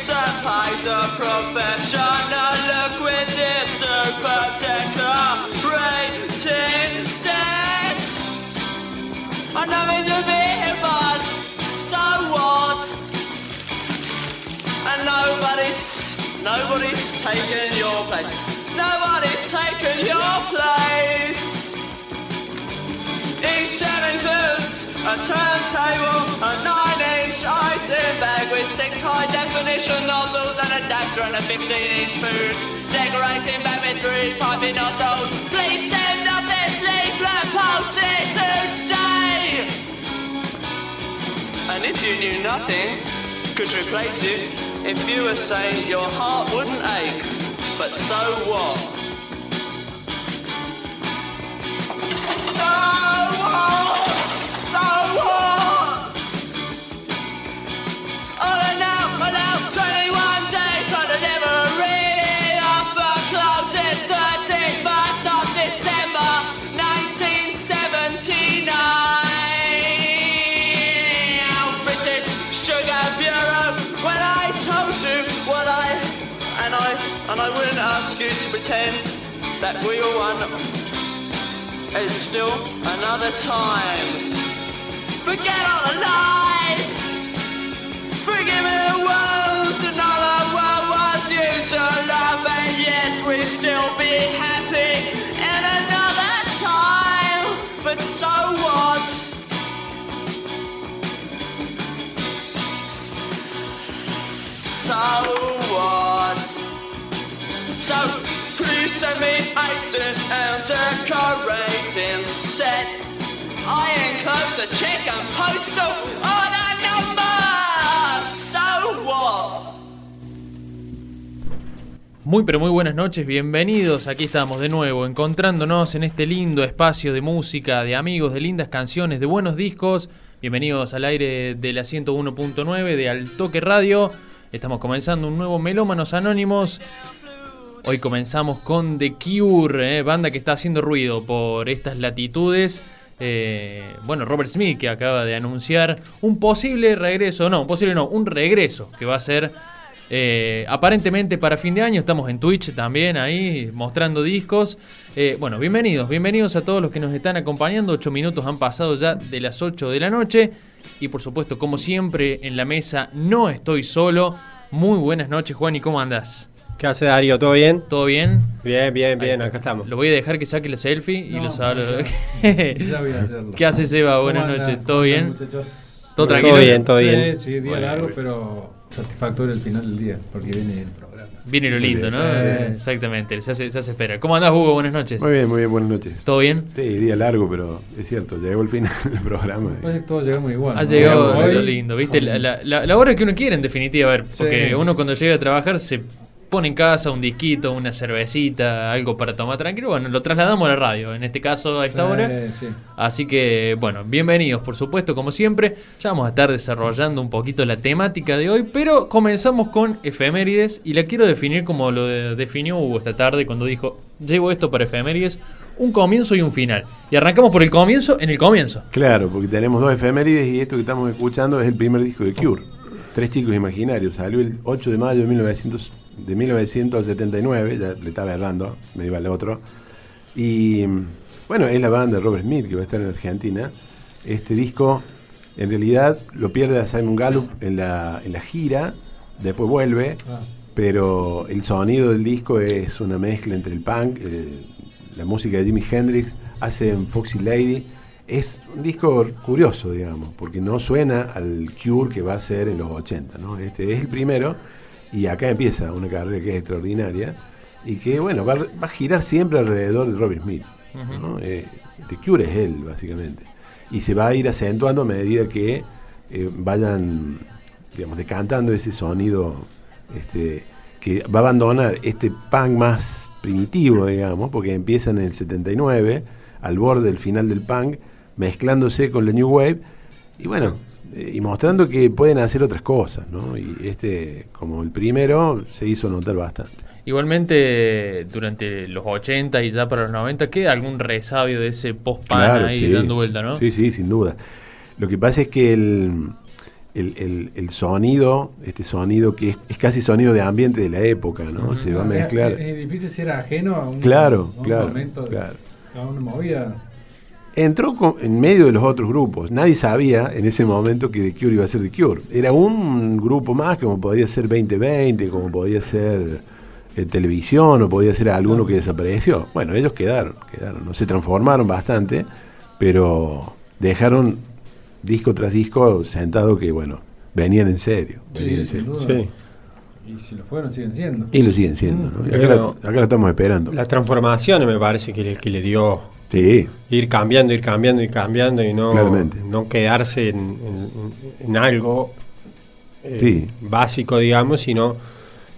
your case a pies a professional look with this super decorating set. I know it's a bit, but so what? And nobody's, nobody's taken your place. Nobody's taken your place. Each seventh is a turntable, a nine-inch icing bag with six high-definition nozzles, an adapter and a 15-inch food decorating with three piping nozzles. Please send up this leaflet posted today. And if you knew nothing could replace it, if you were saying your heart wouldn't ache, but so what? That we were one it's still another time. Forget all the lies. Forgive me the words another world was used to love, and yes, we still be happy in another time. But so what? So what? So please me icing and decorating sets. Iron clothes, a chicken postal on a number. So what? Muy pero muy buenas noches, bienvenidos. Aquí estamos de nuevo, encontrándonos en este lindo espacio de música, de amigos, de lindas canciones, de buenos discos. Bienvenidos al aire de la 101.9 de Altoque Radio. Estamos comenzando un nuevo Melómanos Anónimos. Hoy comenzamos con The Cure, eh, banda que está haciendo ruido por estas latitudes. Eh, bueno, Robert Smith que acaba de anunciar un posible regreso, no, un posible no, un regreso que va a ser eh, aparentemente para fin de año. Estamos en Twitch también ahí mostrando discos. Bueno, bienvenidos, bienvenidos a todos los que nos están acompañando. Ocho minutos han pasado ya de las 8 de la noche. Y por supuesto, como siempre, en la mesa no estoy solo. Muy buenas noches, Juan, ¿y cómo andás? ¿Qué hace Darío? ¿Todo bien? ¿Todo bien? Bien, bien, bien, acá estamos. Lo voy a dejar que saque la selfie y No. lo saludo. Ya voy a hacerlo. ¿Qué hace Seba? ¿Cómo Buenas noches, ¿Cómo ¿todo bien? muchachos? ¿Todo Todo tranquilo? bien, todo bien. Sí, sí, día Bueno, largo, pero satisfactorio el final del día, porque viene el programa. Viene lo lindo, ¿no? Sí. Exactamente, se hace, se hace espera. ¿Cómo andás, Hugo? Buenas noches. Muy bien, muy bien, buenas noches. ¿Todo bien? Sí, día largo, pero es cierto, llegó el final del programa. Parece que todos llegamos igual. Ha ¿no? llegado hoy lo lindo, ¿viste? La, la- la- la hora que uno quiere, en definitiva, a ver, porque Sí. uno cuando llega a trabajar se pone en casa un disquito, una cervecita, algo para tomar tranquilo. Bueno, lo trasladamos a la radio, en este caso a esta Sí, hora. sí. Así que, bueno, bienvenidos, por supuesto, como siempre. Ya vamos a estar desarrollando un poquito la temática de hoy, pero comenzamos con efemérides y la quiero definir como lo de- definió Hugo esta tarde cuando dijo, llevo esto para efemérides, un comienzo y un final. Y arrancamos por el comienzo en el comienzo. Claro, porque tenemos dos efemérides y esto que estamos escuchando es el primer disco de Cure. Tres chicos imaginarios. Salió el 8 de mayo de, 1900, de 1979, ya le estaba errando, me iba al otro. Y bueno, es la banda de Robert Smith que va a estar en Argentina. Este disco en realidad lo pierde a Simon Gallup en la, en la gira, después vuelve, Ah, pero el sonido del disco es una mezcla entre el punk, eh, la música de Jimi Hendrix, hacen Foxy Lady. Es un disco curioso, digamos, porque no suena al Cure que va a ser en los 80, ¿no? Este es el primero y acá empieza una carrera que es extraordinaria y que, bueno, va, va a girar siempre alrededor de Robert Smith. ¿no? Eh, The Cure es él, básicamente. Y se va a ir acentuando a medida que eh, vayan digamos, decantando ese sonido este, que va a abandonar este punk más primitivo, digamos, porque empieza en el 79, al borde del final del punk, mezclándose con la New Wave, y bueno, eh, y mostrando que pueden hacer otras cosas, ¿no? Y este, como el primero, se hizo notar bastante. Igualmente, durante los 80 y ya para los 90, queda algún resabio de ese post-pan Claro, ahí sí. dando vuelta, ¿no? Sí, sí, sin duda. Lo que pasa es que el, el, el- el sonido, este sonido que es, es casi sonido de ambiente de la época, ¿no? Se va a Es- mezclar. Es, es difícil ser ajeno a un, Claro, a un claro, momento, claro. a una movida. Entró con- en medio de los otros grupos. Nadie sabía en ese momento que The Cure iba a ser The Cure. Era un grupo más, como podía ser 2020, como podía ser eh, televisión, o podía ser alguno que desapareció. Bueno, ellos quedaron, quedaron, ¿no? se transformaron bastante, pero dejaron disco tras disco sentado que, bueno, venían en serio. venían Sí, en sin serio. duda. Sí. Y si lo fueron, siguen siendo. Y lo siguen siendo. acá, la- acá lo estamos esperando. Las transformaciones me parece que le, que le dio Sí, ir cambiando, ir cambiando, ir cambiando y no, Claramente. no quedarse en, en- en algo eh, Sí. básico, digamos, sino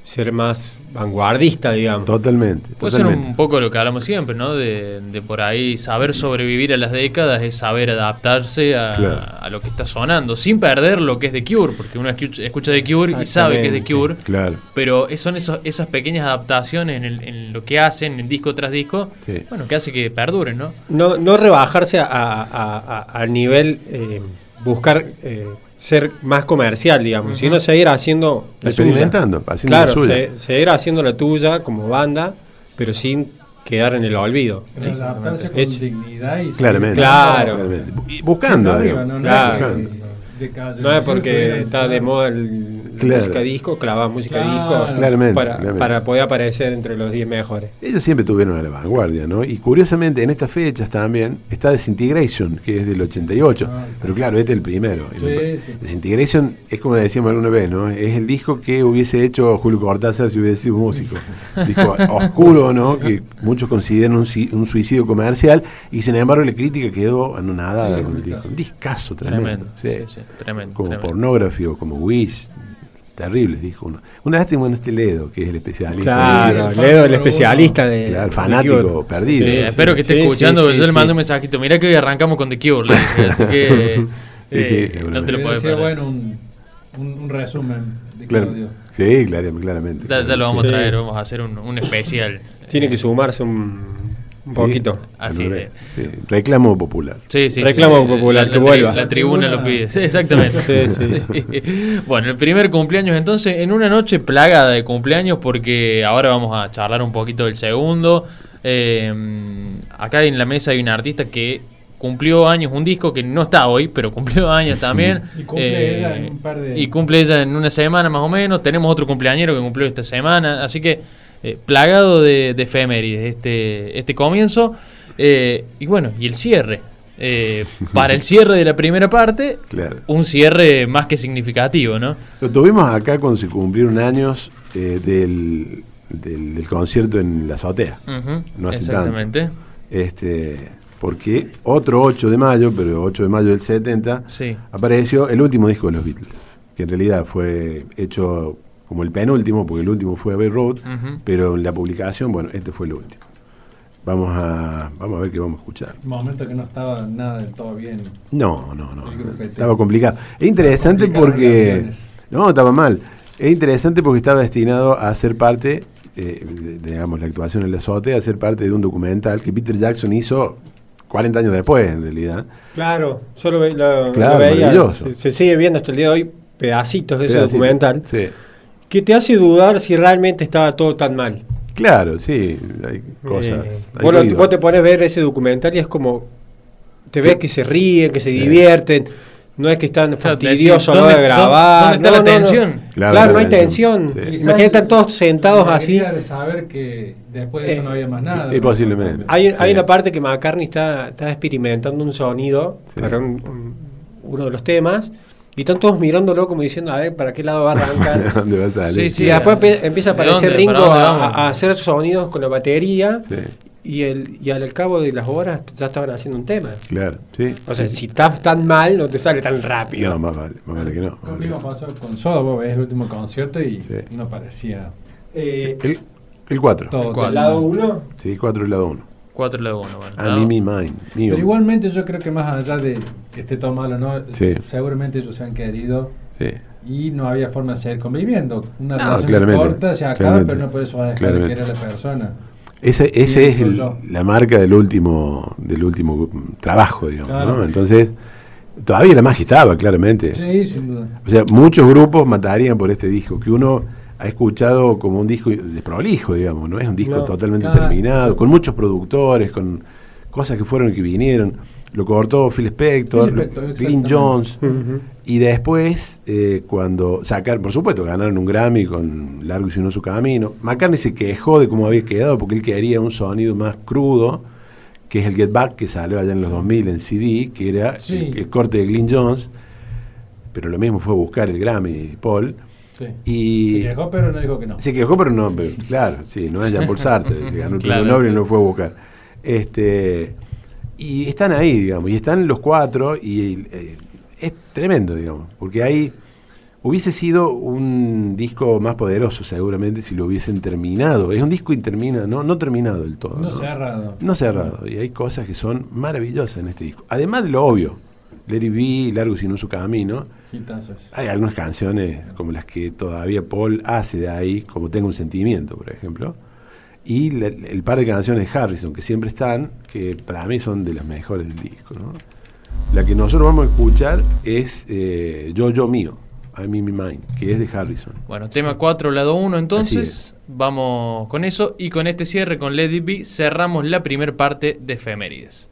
ser más vanguardista, digamos. totalmente. Puede ser un poco lo que hablamos siempre, ¿no? De, de por ahí saber sobrevivir a las décadas es saber adaptarse a, Claro. a lo que está sonando, sin perder lo que es The Cure, porque uno escucha, escucha The Cure y sabe que es The. Cure, Claro. pero es- son esos- esas pequeñas adaptaciones en, el- en lo que hacen, en disco tras disco, Sí. bueno, que hace que perduren, ¿no? No, no rebajarse a- a- a- nivel, eh, buscar eh, ser más comercial, digamos, sino seguir haciendo la tuya. Experimentando, haciendo Claro, la suya. se- seguir haciendo la tuya como banda, pero sin quedar en el olvido. Pero adaptarse con Es- dignidad y Claramente. Claro. Claramente. Buscando. Arriba, no, no Claro. es que- de calle, No es porque está de moda el, Claro. música disco, clavar música Claro. disco Claramente, para, claramente. para poder aparecer entre los 10 mejores. Ellos siempre tuvieron a la vanguardia, ¿no? Y curiosamente en estas fechas también está Disintegration, que es del 88. Ah, Pero claro, este es el primero. Sí, sí. Disintegration es como decíamos alguna vez, ¿no? Es el disco que hubiese hecho Julio Cortázar si hubiese sido músico. disco oscuro, ¿no? Que muchos consideran un, si- un suicidio comercial y sin embargo la crítica quedó anonadada Sí, con el un disco. Un discazo tremendo. Tremendo, sí. sí, sí, tremendo, Como tremendo. pornografía o como Wish. Terrible, dijo uno. Una lástima en este Ledo, que es el especialista. Claro, el Leo, el especialista de. Claro, de fanático, Cure. perdido. Sí, Sí, espero que esté sí, escuchando, sí, porque yo sí, le mando un mensajito. Mira que hoy arrancamos con The Cure, le dije, así que Sí, eh, sí, no te lo puedes perder. bueno un, un, un resumen de Claro. Claudio. Sí, claro, claramente. Ya, ya lo vamos Sí. a traer, vamos a hacer un, un especial. Tiene que sumarse un, un poquito. Así de- sí, Reclamo popular. Sí, sí, Reclamo sí. popular, La- que la, vuelva. La tribuna lo pide. Sí, exactamente. Sí, sí, Bueno, el primer cumpleaños entonces, en una noche plagada de cumpleaños, porque ahora vamos a charlar un poquito del segundo. Eh, acá en la mesa hay un artista que cumplió años, un disco que no está hoy, pero cumplió años también. Eh, Y cumple ella en un par de- Y cumple ella en una semana más o menos. Tenemos otro cumpleañero que cumplió esta semana. Así que eh, plagado de, de efemérides este, este comienzo. Eh, y bueno, y el cierre. Eh, para el cierre de la primera parte, Claro. un cierre más que significativo, ¿no? Lo tuvimos acá cuando se cumplieron años del, del, del concierto en la azotea. No hace Exactamente. tanto. Este, porque otro 8 de mayo, pero 8 de mayo del 70, Sí. apareció el último disco de los Beatles, que en realidad fue hecho como el penúltimo, porque el último fue Abbey Road, pero en la publicación, bueno, este fue el último. Vamos a, vamos a ver qué vamos a escuchar. Un momento que no estaba nada del todo bien. No, no, no. El. Estaba complicado. Es interesante porque. No, estaba mal. Es interesante porque estaba destinado a ser parte, eh, de- digamos, la actuación en la azote, a ser parte de un documental que Peter Jackson hizo 40 años después, en realidad. Claro, yo lo, ve- lo- Claro, lo veía. Se, se sigue viendo hasta el día de hoy pedacitos de ese documental Sí. Que te hace dudar si realmente estaba todo tan mal. Claro, sí. Hay cosas. Eh, hay ruido. vos te pones a ver ese documental y es como. Te ves que se ríen, que se divierten. No es que están Claro, fastidiosos hora de ¿dónde- grabar. dónde está No, la no, no. tensión? Claro, Claro, no hay tensión. Sí. Imagínate, están todos sentados La así. de saber que después de eso Eh, no había más nada. y posiblemente. Hay, hay Sí. una parte que McCartney está, está experimentando un sonido Sí. para un- un- uno de los temas y están todos mirándolo como diciendo, a ver, ¿para qué lado va a arrancar? ¿Dónde va a salir? Sí, sí. y después empieza a ¿De aparecer dónde? Ringo ¿Para dónde a, a hacer sonidos con la batería Sí. y, el, y al cabo de las horas ya estaban haciendo un tema. Claro, sí. O sea, si estás tan mal, no te sale tan rápido. No, más vale, más vale que no. Lo mismo pasó con Soda, vos ves el último concierto y Sí. no parecía Eh, El, el 4. todo. El cuatro. ¿El lado 1? Sí, 4 el lado 1. 4 de 1. Bueno, A mí, mi mind. mío. Pero igualmente yo creo que más allá de que esté todo malo, ¿no? Sí. seguramente ellos se han querido Sí. y no había forma de seguir conviviendo. Una No, relación claramente, corta se acaba, claramente, pero no por eso va a dejar de querer a la persona. Ese, ese es el- la marca del último, del último trabajo, digamos. Claro. ¿no? Entonces, todavía la magia estaba, claramente. Sí, sin duda. O sea, muchos grupos matarían por este disco, que uno ha escuchado como un disco desprolijo, digamos, no es un disco No. totalmente terminado, con muchos productores, con cosas que fueron y que vinieron. Lo cortó Phil Spector, Phil lo- Spector, Glyn. Jones. Y después, eh, cuando sacaron, por supuesto, ganaron un Grammy con Largo y Sino su camino. McCartney se quejó de cómo había quedado porque él quería un sonido más crudo, que es el Get Back que salió allá en los 2000 en CD, que era Sí. el, el corte de Glyn Jones. Pero lo mismo fue buscar el Grammy, Paul. Sí. Y Se quejó, pero no dijo que no. se quejó, pero no, pero, claro, sí, no es Sartre, que ganó el Claro, premio Nobel sí. y no fue a buscar. Este, y están ahí, digamos, y están los cuatro, y eh, es tremendo, digamos, porque ahí hubiese sido un disco más poderoso, seguramente, si lo hubiesen terminado. Es un disco interminado, no, no terminado del todo. No cerrado. No cerrado, y hay cosas que son maravillosas en este disco. Además de lo obvio, It Be, Largo Sino Su Camino, Hitazos. hay algunas canciones como las que todavía Paul hace de ahí, como Tengo un sentimiento, por ejemplo. Y el par de canciones de Harrison que siempre están, que para mí son de las mejores del disco. ¿no? La que nosotros vamos a escuchar es eh, Yo, Yo Mío, I Me, Me Mine, que es de Harrison. Bueno, tema 4, lado 1, Así entonces vamos con eso y con este cierre con It Be cerramos la primera parte de Efemérides.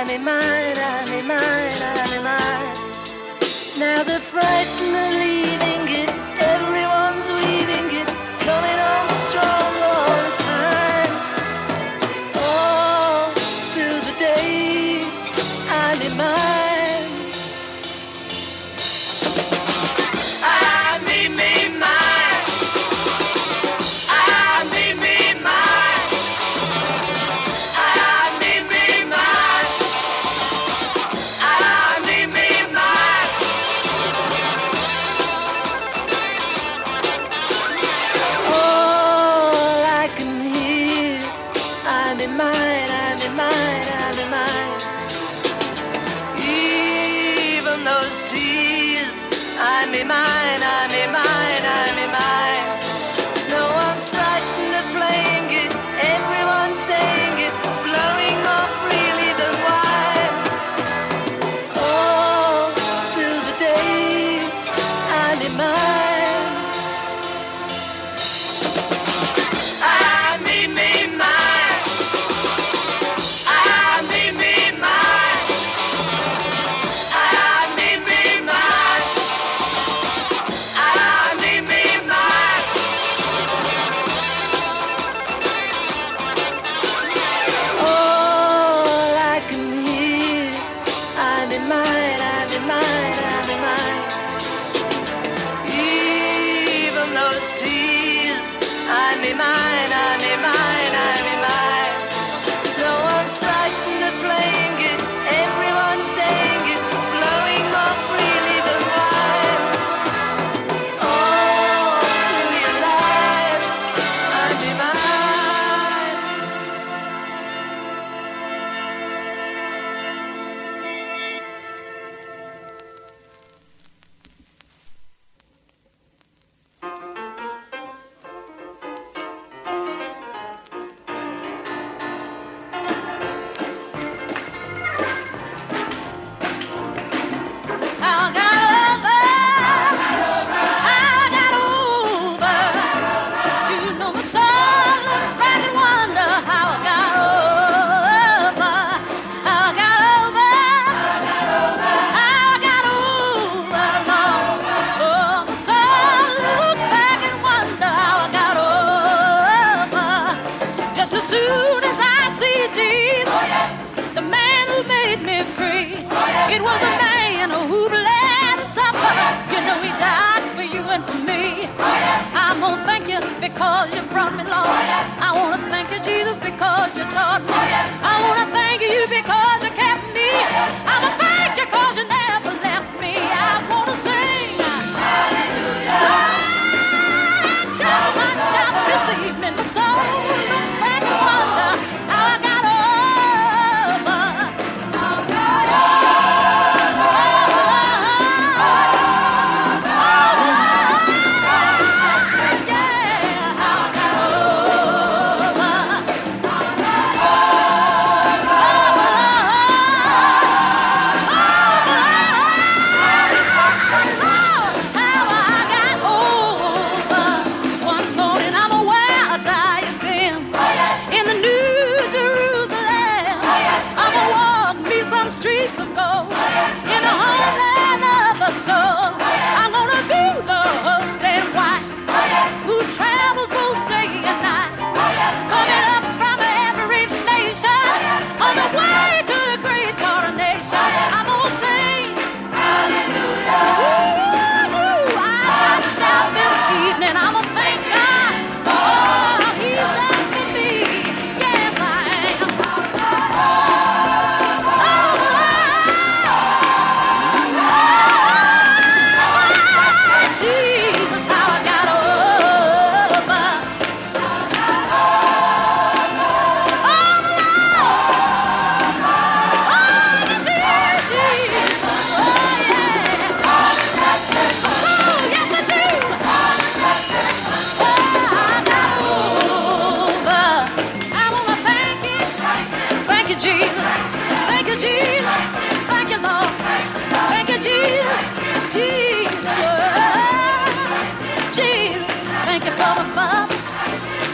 I'm in mine, I'm in mine, I'm in mine. Now the frightened are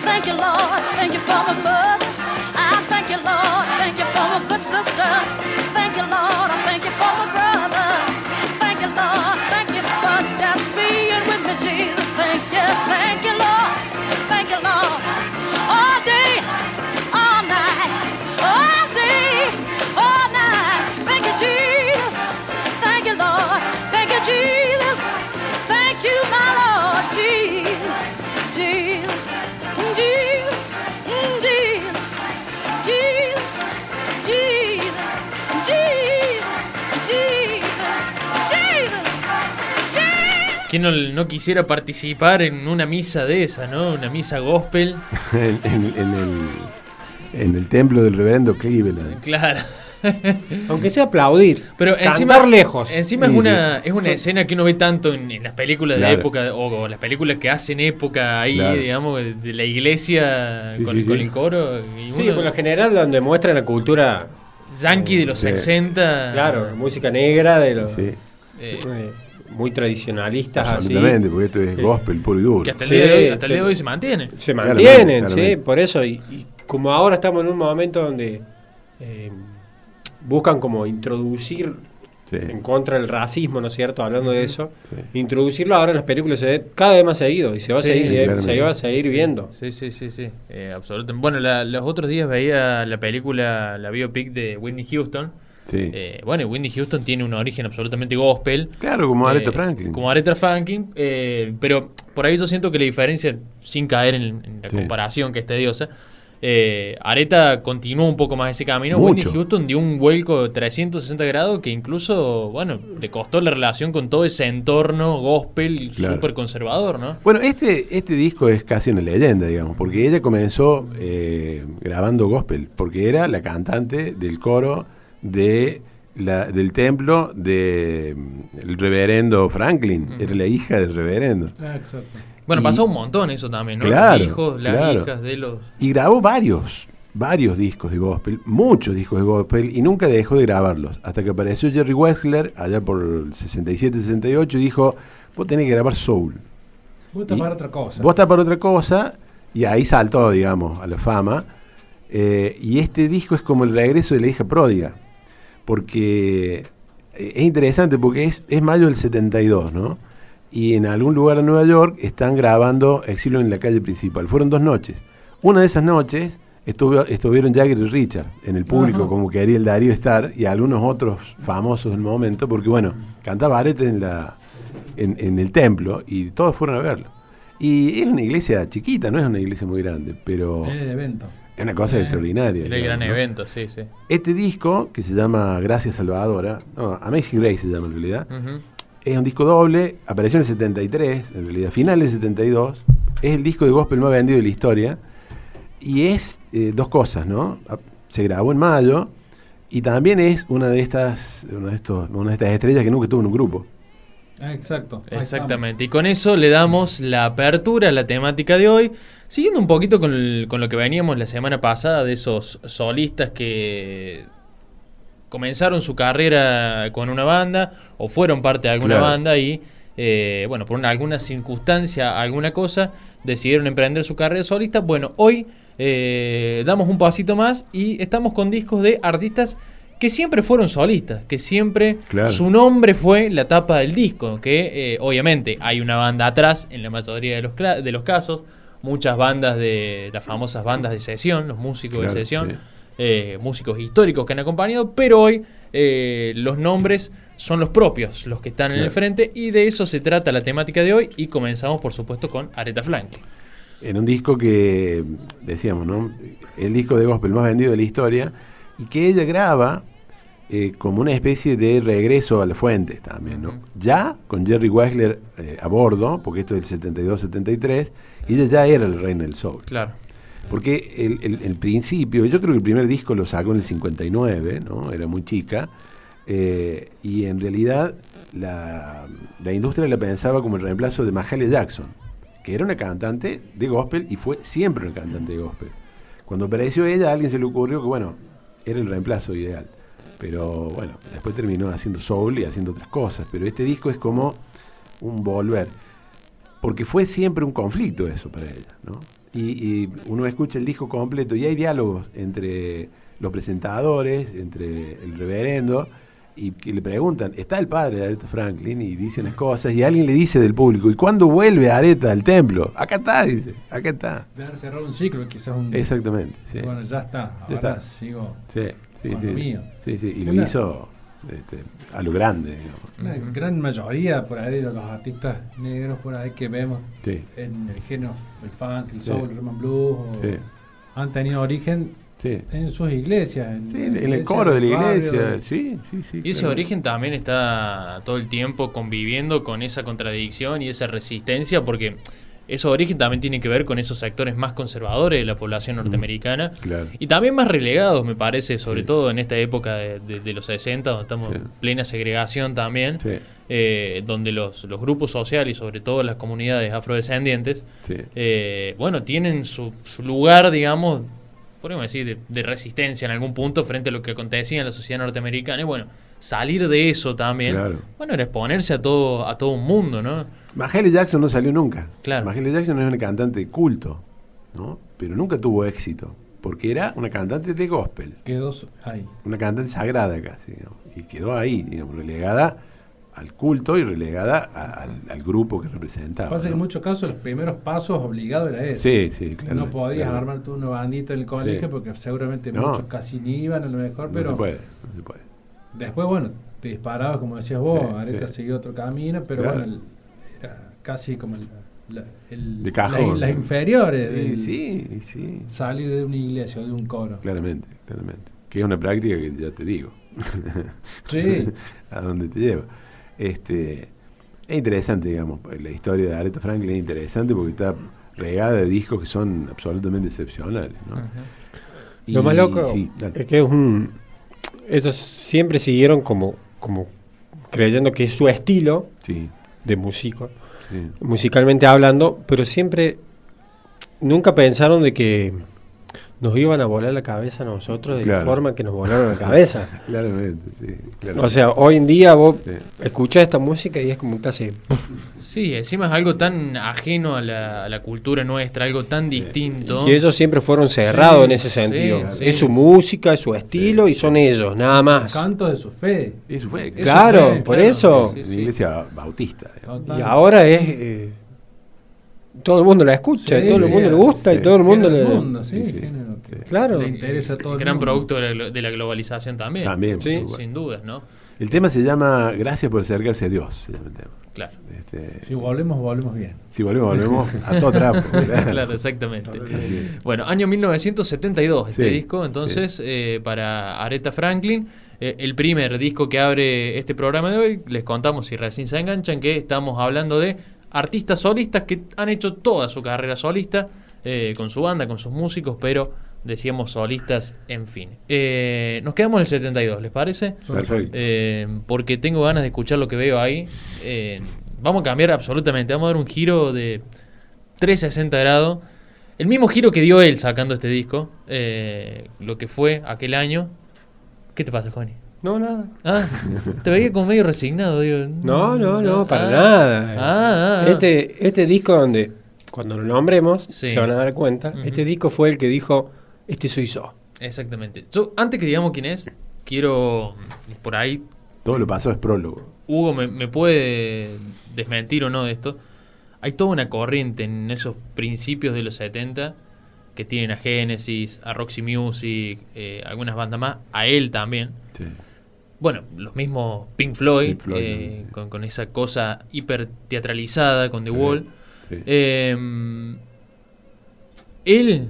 Thank you, Lord. Thank you. No, no quisiera participar en una misa de esa, no? Una misa gospel. en, en- en el, en el templo del reverendo Cleveland. Claro. Aunque sea aplaudir. Pero cantar encima, lejos. Encima Sí, es una, sí. es una escena que uno ve tanto en, en las películas de época o, o las películas que hacen época ahí, Claro. digamos, de la iglesia Sí, con, sí, con sí. el coro. Y Sí, uno- por lo general donde muestran la cultura, yankee de los Sí. 60. claro, música negra, de los Sí, eh, eh, muy tradicionalistas así. absolutamente, porque esto es gospel puro y duro. que hasta el, Sí, día de hoy, hasta el te- día de hoy se mantiene. Se Claramente, mantienen, sí, claramente. por eso. Y, y como ahora estamos en un momento donde eh, buscan como introducir Sí. en contra del racismo, ¿no es cierto? Hablando de eso, Sí. introducirlo ahora en las películas se ve cada vez más seguido y se va a Sí, seguir, se- claramente. se va a seguir viendo. Sí, sí, sí, sí. Eh, absolutamente. Bueno, la- los otros días veía la película, la biopic de Whitney Houston. Sí. Eh, bueno, y Whitney Houston tiene un origen absolutamente gospel. claro, como Aretha Eh, Franklin. Como Aretha Franklin, eh, pero por ahí yo siento que la diferencia, sin caer en, en la Sí. comparación que es tediosa, Aretha continuó un poco más ese camino. Mucho. Whitney Houston dio un vuelco de 360 grados que incluso, bueno, le costó la relación con todo ese entorno gospel Claro. súper conservador, ¿no? Bueno, este, este disco es casi una leyenda, digamos, porque ella comenzó eh, grabando gospel, porque era la cantante del coro de la- del templo del reverendo Franklin, era la hija del reverendo. Ah, exacto. Bueno, Y- pasó un montón eso también, ¿no? Claro, Los hijos, las claro. hijas de los... Y grabó varios, varios discos de gospel, muchos discos de gospel, y nunca dejó de grabarlos, hasta que apareció Jerry Wexler allá por el 67-68 y dijo, vos tenés que grabar soul. Vos estás para otra cosa. Vos estás para otra cosa y ahí saltó, digamos, a la fama. Eh, y este disco es como el regreso de la hija pródiga, porque eh, es interesante porque es, es mayo del 72, ¿no? Y en algún lugar de Nueva York están grabando Exilio en la calle principal. Fueron dos noches. Una de esas noches estuvo- estuvieron Jagger y Richard en el público, Ajá. como quería el Darío estar, y algunos otros famosos del momento, porque bueno, cantaba Arete en, la, en, en el templo y todos fueron a verlo. Y es una iglesia chiquita, no es una iglesia muy grande, pero Es de evento. Es una cosa Eh, extraordinaria. El gran ¿no? evento, sí, sí. Este disco, que se llama Gracias Salvadora, no, Amazing Grace se llama en realidad, es un disco doble, apareció en el 73, en realidad, final del 72, es el disco de gospel más vendido de la historia, y es eh, dos cosas, ¿no? Se grabó en mayo, y también es una de estas, una de estos, una de estas estrellas que nunca tuvo en un grupo. Ah, exacto. Exactamente. Y con eso le damos la apertura a la temática de hoy. Siguiendo un poquito con, el- con lo que veníamos la semana pasada de esos solistas que comenzaron su carrera con una banda o fueron parte de alguna Claro. banda y, eh, bueno, por una- alguna circunstancia, alguna cosa, decidieron emprender su carrera solista. Bueno, hoy eh, damos un pasito más y estamos con discos de artistas que siempre fueron solistas, que siempre Claro. su nombre fue la tapa del disco, que eh, obviamente hay una banda atrás en la mayoría de los, de los casos, muchas bandas de las famosas bandas de sesión, los músicos Claro, de sesión, sí. eh, músicos históricos que han acompañado, pero hoy eh, los nombres son los propios, los que están en el frente, y de eso se trata la temática de hoy, y comenzamos por supuesto con Aretha Franklin. En un disco que, decíamos, ¿no? El disco de gospel más vendido de la historia, y que ella graba eh, como una especie de regreso a la fuente también, ¿no? Ya con Jerry Wexler eh, a bordo, porque esto es del 72-73, y ella ya era la reina del soul. Claro. Porque el, el- el principio, yo creo que el primer disco lo sacó en el 59, ¿no? Era muy chica. eh, y en realidad la, la industria la pensaba como el reemplazo de Mahalia Jackson, que era una cantante de gospel y fue siempre una cantante de gospel. Cuando apareció ella, a alguien se le ocurrió que, bueno, era el reemplazo ideal. Pero bueno, después terminó haciendo soul y haciendo otras cosas. Pero este disco es como un volver. Porque fue siempre un conflicto eso para ella, ¿no? Y, y uno escucha el disco completo y hay diálogos entre los presentadores, entre el reverendo, y que le preguntan, ¿está el padre de Aretha Franklin? Y dice unas cosas, y alguien le dice del público, ¿y cuándo vuelve Aretha al templo? Acá está, dice, acá está. De haber cerrado un ciclo, quizás un. Exactamente, sí. Bueno, ya está. Ya Ahora está. sigo. Sí, sí, Con sí. lo mío. Sí, sí, y lo Una- hizo este, a lo grande, digamos. La gran mayoría por ahí de los artistas negros por ahí que vemos Sí, en el género, el funk, el soul, el and blues, o- han tenido origen sí. en sus iglesias. En, Sí, en, el coro de la barrio, iglesia, sí, sí, sí. Y ese claro. origen también está todo el tiempo conviviendo con esa contradicción y esa resistencia, porque ese origen también tiene que ver con esos sectores más conservadores de la población norteamericana Claro. y también más relegados, me parece, sobre Sí. todo en esta época de, de- de los 60, donde estamos Sí. en plena segregación también, Sí, eh, donde los, los grupos sociales y sobre todo las comunidades afrodescendientes, sí. eh, bueno, tienen su, su lugar, digamos, podríamos decir, de, de resistencia en algún punto frente a lo que acontecía en la sociedad norteamericana. Y bueno, salir de eso también, Claro. bueno, era exponerse a todo, a todo un mundo, ¿no? Mahalia Jackson no salió nunca. Claro. Mahalia Jackson es una cantante de culto, ¿no? Pero nunca tuvo éxito, porque era una cantante de gospel, Quedó ahí. una cantante sagrada casi, y quedó ahí, digamos, relegada al culto y relegada a- al, al grupo que representaba. Pasa que en ¿no? muchos casos los primeros pasos obligados era eso. Sí, sí, claro. no podías claro. armar tú una bandita en el colegio Sí. porque seguramente No. muchos casi ni iban a lo mejor, No pero se puede, no se puede. después, bueno, te disparabas como decías vos, Sí, Areta sí. siguió otro camino, pero Claro. bueno, el- era casi como el, la- el- De cajón. la- las inferiores Sí, del sí, sí. salir de una iglesia o de un coro. Claramente, claramente. Que es una práctica que ya te digo. Sí. a dónde te lleva. Este, es interesante, digamos, la historia de Aretha Franklin es interesante porque está regada de discos que son absolutamente excepcionales. ¿no? Y- Lo más loco sí, es que es un. Ellos siempre siguieron como, como creyendo que es su estilo Sí, de músico, sí. musicalmente hablando, pero siempre nunca pensaron de que nos iban a volar la cabeza a nosotros de Claro. la forma que nos volaron la cabeza. Claramente, sí. claramente. O sea, hoy en día vos Sí. escuchás esta música y es como que hace. Sí, encima es algo tan ajeno a la, a la cultura nuestra, algo tan distinto. Y ellos siempre furon cerrados Sí, en ese sentido. sí. Es su música, es su estilo y son ellos, nada más. Canto de su fe. Eso fue. Eso Claro, por claro, eso. sí. iglesia bautista. digamos. Y ahora es. eh, todo el mundo la escucha, Sí, y todo el sí, mundo le gusta sí. y todo el mundo le. Que Claro. le interesa a todo el gran mundo. producto de la, de la globalización también. También, Sí. Sin dudas, ¿no? El tema se llama Gracias por acercarse a Dios. Se llama el tema. Claro, Este, Si volvemos, volvemos bien. si volvemos, volvemos a todo trapo. claro, exactamente. Bueno, año 1972 este Sí, disco, entonces, eh, para Aretha Franklin. Eh, el primer disco que abre este programa de hoy, les contamos si recién se enganchan que estamos hablando de artistas solistas que han hecho toda su carrera solista, eh, con su banda, con sus músicos, pero decíamos solistas, en fin. Eh, nos quedamos en el 72, ¿les parece? Perfecto. Eh, porque tengo ganas de escuchar lo que veo ahí. Eh, vamos a cambiar absolutamente, vamos a dar un giro de 360 grados. El mismo giro que dio él sacando este disco, eh, lo que fue aquel año. ¿Qué te pasa, Juani? No, nada. Ah, te veía como medio resignado, digo. No, no, no, para Ah. nada. Ah, ah, ah. Este, este disco donde, cuando lo nombremos, Sí. se van a dar cuenta, este disco fue el que dijo, este soy yo. Exactamente. Yo, antes que digamos quién es, quiero por ahí Todo lo pasado es prólogo. Hugo me, me puede desmentir o no de esto. Hay toda una corriente en esos principios de los 70 que tienen a Genesis, a Roxy Music, eh, algunas bandas más, a él también. Sí. Bueno, los mismos Pink Floyd, Pink Floyd, eh, sí. con, con esa cosa hiper teatralizada con The Sí, Wall. sí. Eh, él,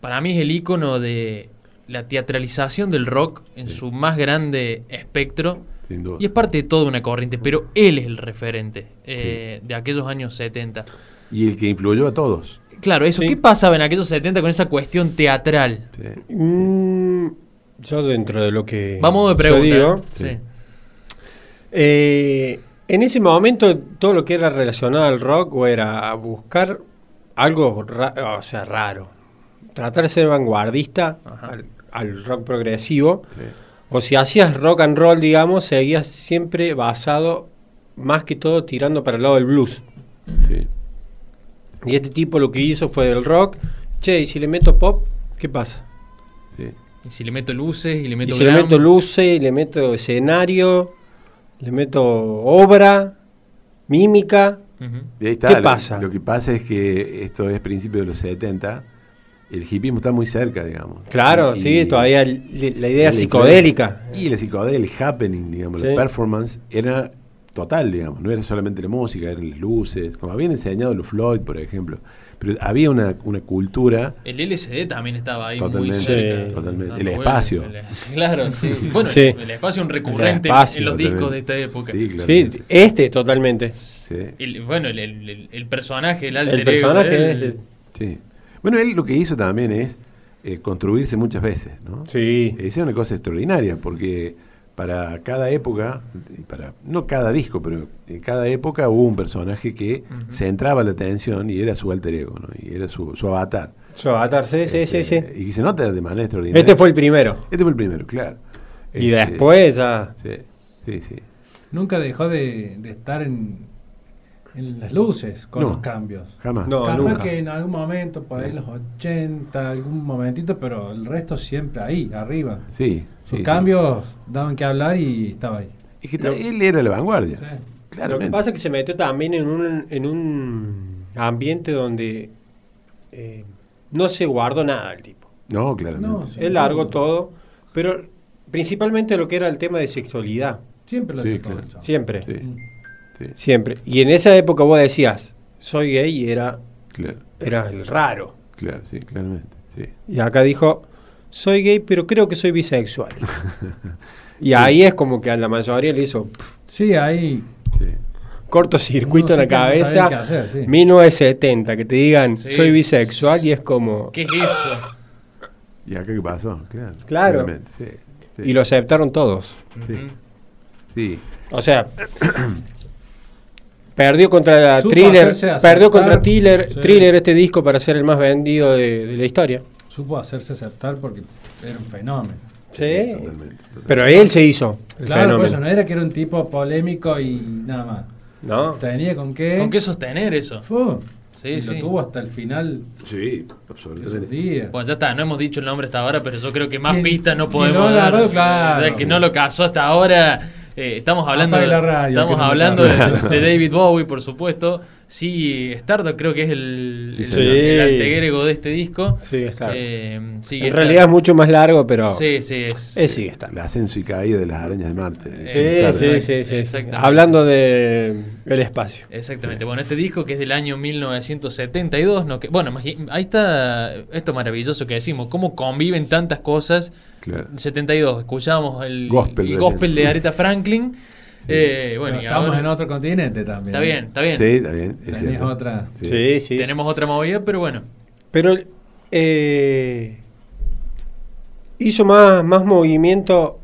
para mí, es el icono de la teatralización del rock en Sí. su más grande espectro. Sin duda. Y es parte de toda una corriente, pero él es el referente eh, de aquellos años 70. Y el que influyó a todos. Claro, eso, Sí. ¿qué pasaba en aquellos 70 con esa cuestión teatral? Sí. Mm, yo dentro de lo que Vamos de pregunta. ¿eh? Sí. eh, en ese momento todo lo que era relacionado al rock o era buscar algo o sea, raro. Tratar de ser vanguardista al, al rock progresivo. Sí. O si hacías rock and roll, digamos, seguías siempre basado más que todo tirando para el lado del blues. Sí. Y este tipo lo que hizo fue del rock. Che, y si le meto pop, ¿qué pasa? Sí. Y si le meto luces y le Y meto si le meto luces, y le meto escenario, le meto obra, mímica. Y ahí está. ¿Qué Lo- pasa? Lo, que pasa es que esto es principio de los 70. El hipismo está muy cerca, digamos. Claro, Y- sí, todavía la idea psicodélica. Y la psicodélica, el happening, digamos, Sí. la performance era total, digamos. No era solamente la música, eran las luces. Como habían enseñado los Floyd, por ejemplo. Pero había una, una cultura. El LCD también estaba ahí muy Totalmente, cerca. Sí. totalmente. El espacio. el- claro, sí. Bueno, Sí. el espacio es un recurrente espacio, en los discos de esta época. Sí, claro. Sí, este totalmente. Sí, El- bueno, el, el- el- el personaje, el alter El ego personaje es... sí. Bueno, él lo que hizo también es eh, construirse muchas veces, ¿no? Sí. Esa es una cosa extraordinaria, porque para cada época, para no cada disco, pero en cada época hubo un personaje que centraba la atención y era su alter ego, ¿no? y era su, su avatar. Su avatar, sí, sí, sí, Este, sí. Y que se nota de manera extraordinaria. Este fue el primero. Este fue el primero, claro. Y Este, después ya... Sí, sí, sí. Nunca dejó de, de estar en, en las luces con No. los cambios. Jamás. No, Capaz nunca. que en algún momento, por ahí los 80, algún momentito, pero el resto siempre ahí, arriba. Sí. Sus sí, cambios daban que hablar y estaba ahí. Es que él era la vanguardia. Sí. Claro. Lo que pasa es que se metió también en un, en un ambiente donde eh, no se guardó nada el tipo. No, claramente. No. Él largó todo, pero principalmente lo que era el tema de sexualidad. Siempre lo Sí, claro. Siempre. Sí, Mm. Sí, Siempre. Y en esa época vos decías, soy gay y era, claro, era el raro. claro, sí, claramente. Sí. Y acá dijo, soy gay, pero creo que soy bisexual. y ahí es como que a la mayoría le hizo pf, Sí, ahí. sí. cortocircuito No en la cabeza. hacer, sí. 1970, que te digan, Sí. soy bisexual y es como... ¿Qué es eso? ¿Y acá qué pasó? Claro. Claro. claramente, sí, sí, Y lo aceptaron todos. Sí. Sí, O sea, perdió contra Supo Thriller, aceptar. perdió contra Thriller, Sí. Thriller este disco para ser el más vendido de, de la historia. Supo hacerse aceptar porque era un fenómeno. Sí. totalmente. Pero él se hizo el Claro, por fenómeno. eso no era que era un tipo polémico y nada más. ¿No? Tenía con qué. ¿Con qué sostener eso? Fu, Sí, y sí. lo tuvo hasta el final Sí, absolutamente. días. Bueno, ya está, no hemos dicho el nombre hasta ahora, pero yo creo que más pistas no podemos no dar. claro. El que no lo casó hasta ahora. Eh, estamos hablando, de, la radio, estamos hablando de, de David Bowie, por supuesto. Sí, Stardust creo que es el, Sí, el, el Sí. de este disco. Sí, está. Eh, sí, en está- realidad es mucho más largo, pero Sí, sí, es. es sigue estando. El ascenso y caída de las arañas de Marte. Sí, Exacto, sí, sí, sí. exactamente. Hablando de el espacio. Exactamente. Bueno, este disco que es del año 1972, ¿no? que, bueno, ahí está esto maravilloso que decimos, cómo conviven tantas cosas. Claro. 72, escuchábamos el Gospel, el gospel de Aretha Franklin. Eh, bueno, y estamos ahora- en otro continente también. Está bien, está bien. Sí, está bien. Es cierto. otra. Sí. Sí, sí. Tenemos otra movida, pero bueno. Pero eh, hizo más, más movimiento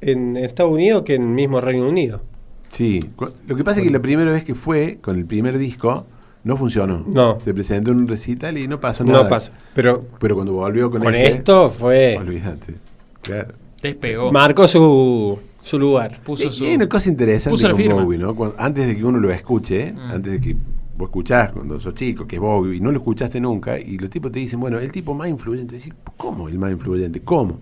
en Estados Unidos que en el mismo Reino Unido. Sí, lo que pasa es que la primera vez que fue con el primer disco no funcionó. No. Se presentó en un recital y no pasó nada. No pasa. Pero Pero cuando volvió con, con este, esto fue. Olvídate. Claro. Despegó. Marcó su, su lugar. Puso su. una cosa interesante puso la con. Bowie, ¿no? Cuando- antes de que uno lo escuche, Mm. antes de que vos escuchás cuando sos chico, que es Bowie, y no lo escuchaste nunca, y los tipos te dicen, bueno, el tipo más influyente. Decís, ¿cómo el más influyente? ¿Cómo?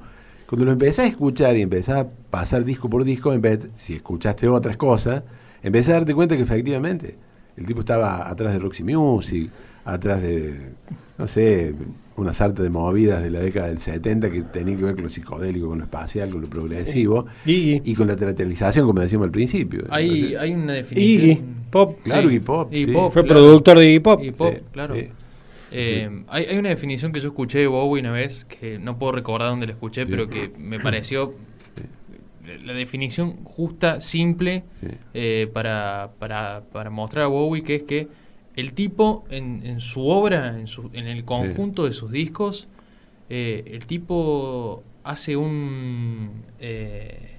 Cuando lo empezás a escuchar y empezás a pasar disco por disco, en vez, si escuchaste otras cosas, empezás a darte cuenta que efectivamente el tipo estaba atrás de Roxy Music, atrás de, no sé, una sarta de movidas de la década del 70 que tenían que ver con lo psicodélico, con lo espacial, con lo progresivo y con la teatralización, como decíamos al principio. Hay, hay una definición. Iggy Pop. Claro, Sí, Iggy Pop, sí. Pop, Fue claro. productor de Iggy Pop. Iggy Pop, Sí, claro. sí. Eh, hay, hay una definición que yo escuché de Bowie una vez, que no puedo recordar dónde la escuché, Sí. pero que me pareció la definición justa, simple, Sí. eh, para, para, para mostrar a Bowie, que es que el tipo en, en su obra, en, su, en el conjunto de sus discos, eh, el tipo hace un, eh,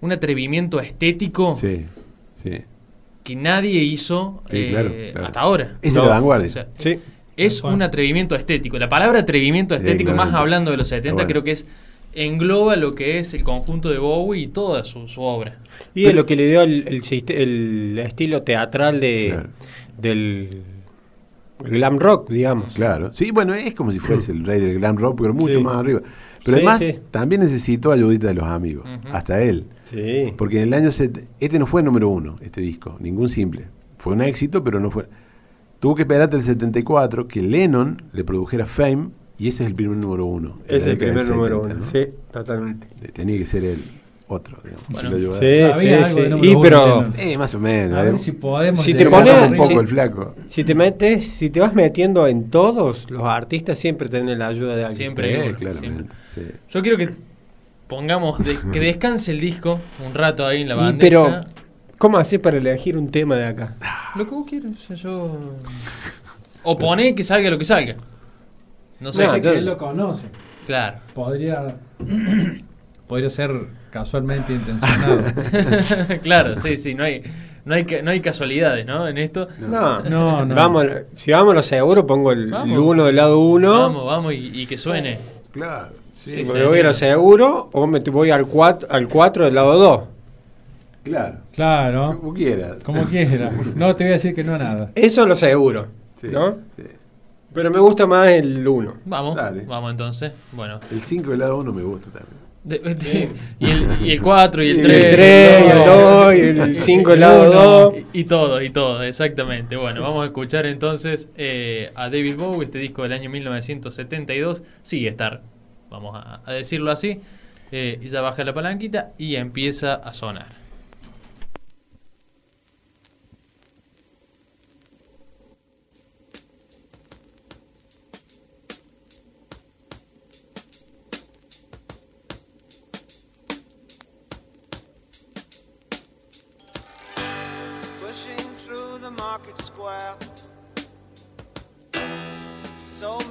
un atrevimiento estético Sí, sí. que nadie hizo Sí, eh, claro, claro. hasta ahora. Es No. la vanguardia. O sea, Sí. es un atrevimiento estético. La palabra atrevimiento Sí, estético, más hablando de los 70, bueno. creo que es engloba lo que es el conjunto de Bowie y toda su, su obra. Y es lo que le dio el, el, el estilo teatral de, Claro. Del glam rock, digamos. Claro. Sí, bueno, es como si fuese el rey del glam rock, pero mucho Sí. más arriba. Pero Sí, además, sí. también necesitó ayudita de los amigos, hasta él. Sí. Porque en el año... set- Este no fue número uno, este disco, ningún simple. Fue un éxito, pero no fue... Tuvo que esperar hasta el 74 que Lennon le produjera Fame y ese es el primer número uno. Es el primer número 70, uno. ¿no? Sí, totalmente. Tenía que ser el otro, digamos. Bueno. Sí, sí, sí. Y pero. Eh, más o menos. A ver si podemos. Si te pones- un poco sí. el flaco. si te metes, si te vas metiendo en todos, los artistas siempre tienen la ayuda de alguien. Siempre. Eh, sí. Yo quiero que pongamos, de- que descanse el disco un rato ahí en la Y, banda. pero, ¿cómo haces para elegir un tema de acá? Lo que vos quieras, o sea, yo... O poné que salga lo que salga. No sé. No, que él lo conoce. Claro. Podría. podría ser casualmente intencionado. claro, sí, sí, no hay, no hay, no hay casualidades, ¿no? En esto. No, No, no. Vamos, si vamos a lo seguro, pongo el, Vamos. 1 del lado 1. Vamos, vamos y, y que suene. Claro. Sí, Sí, me voy a lo seguro o me voy al 4 al 4 del lado 2. claro. Claro. Como quieras. Como quiera. No te voy a decir que no a nada. Eso lo seguro, Sí, ¿no? sí. Pero me gusta más el 1. Vamos, Dale. vamos entonces. Bueno. El 5 del lado 1 me gusta también. De- de- y, el, y el 4 y el Y 3. El 3, y el 2, y el 5 del lado 2. Y, y todo, y todo, exactamente. Bueno, vamos a escuchar entonces eh, a David Bowie, este disco del año 1972. Sigue estar, vamos a, a decirlo así. Eh, y ya baja la palanquita y empieza a sonar.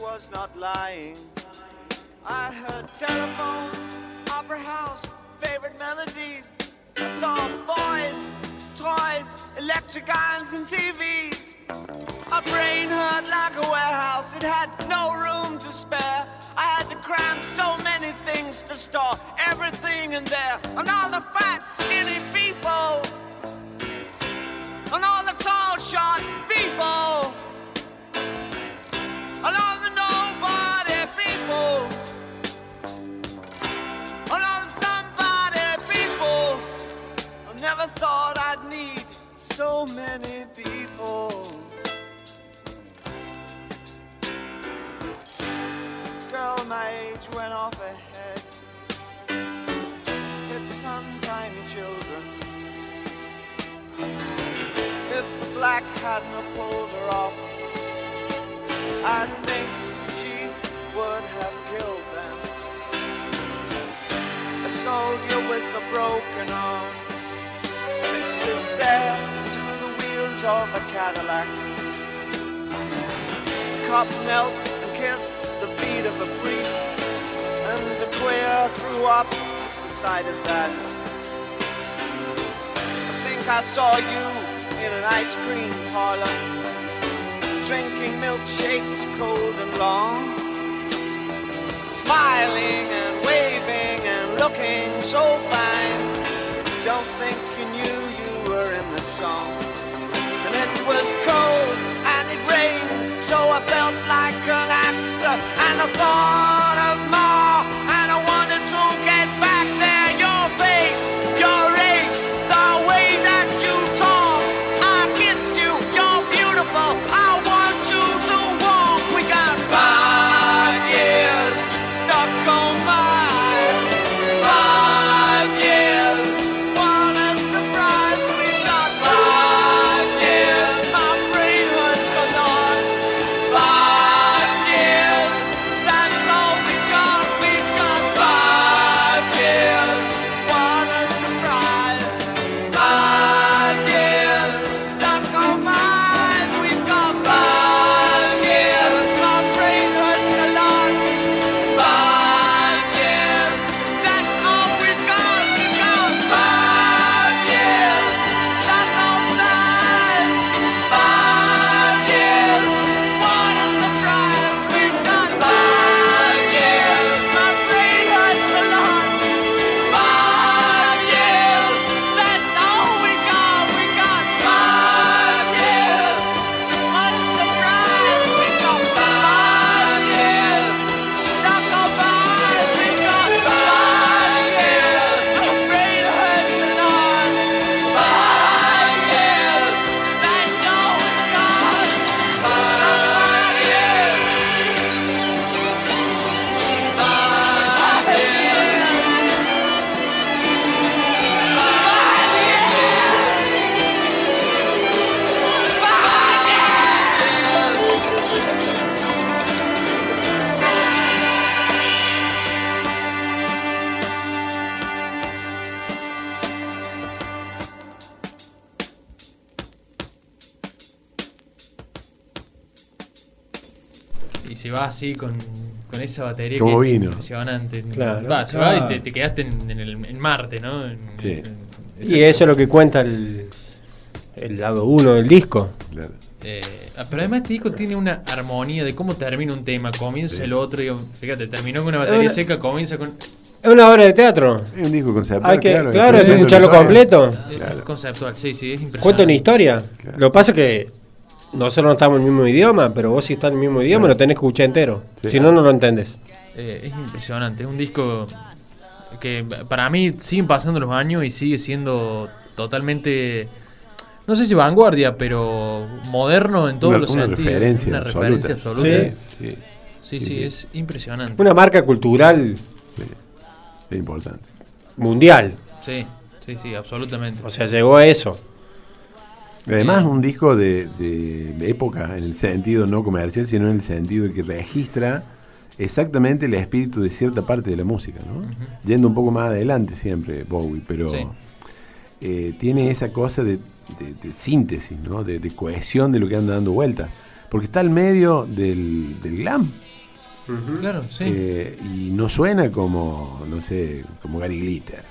was not lying. I heard telephones, opera house, favorite melodies. I saw boys, toys, electric irons, and TVs. My brain hurt like a warehouse, it had no room to spare. I had to cram so many things to store everything in there. And all the fat, skinny people, age off ahead. Hit some tiny children. If the black hadn't pulled her off, I think she would have killed them. A soldier with a broken arm fixed his stare to the wheels of a Cadillac. Cop knelt and kissed the feet of a priest, a queer threw up the sight of that. I think I saw you in an ice cream parlor, drinking milkshakes cold and long, smiling and waving and looking so fine. Don't think you knew you were in the song. And it was cold and it rained, so I felt like an actor. And I thought va así con, con esa batería Como que es vino. impresionante. Claro. Va, se Claro. va y te, te quedaste en, en el, en Marte, ¿no? En- Sí. en- Y eso es lo que cuenta el, el lado 1 del disco. Claro. Eh, pero además este disco tiene una armonía de cómo termina un tema, comienza Sí. el otro, y, fíjate, terminó con una batería Una- seca, comienza con... Es una obra de teatro. Es un disco conceptual. Hay que, claro, claro, hay que escucharlo completo. es conceptual, sí, sí, es impresionante. Cuenta una historia. Claro. Lo que pasa es que nosotros no estamos en el mismo idioma, pero vos si estás en el mismo idioma lo tenés que escuchar entero. Sí. Si no, no lo entendés. Eh, es impresionante, es un disco que para mí siguen pasando los años y sigue siendo totalmente, no sé si vanguardia, pero moderno en todos Una, los una sentidos. referencia una absoluta. referencia absoluta. Sí. Sí, sí, Sí, sí, es impresionante. Una marca cultural sí. Es importante. mundial. Sí, sí, sí, absolutamente. O sea, llegó a eso. Además, un disco de, de- de época, en el sentido no comercial, sino en el sentido de que registra exactamente el espíritu de cierta parte de la música, ¿no? Yendo un poco más adelante siempre, Bowie, pero Sí. eh, tiene esa cosa de, síntesis, ¿no? De, cohesión de lo que anda dando vueltas. Porque está al medio del, del glam. Claro, sí. eh, y no suena como, no sé, como Gary Glitter.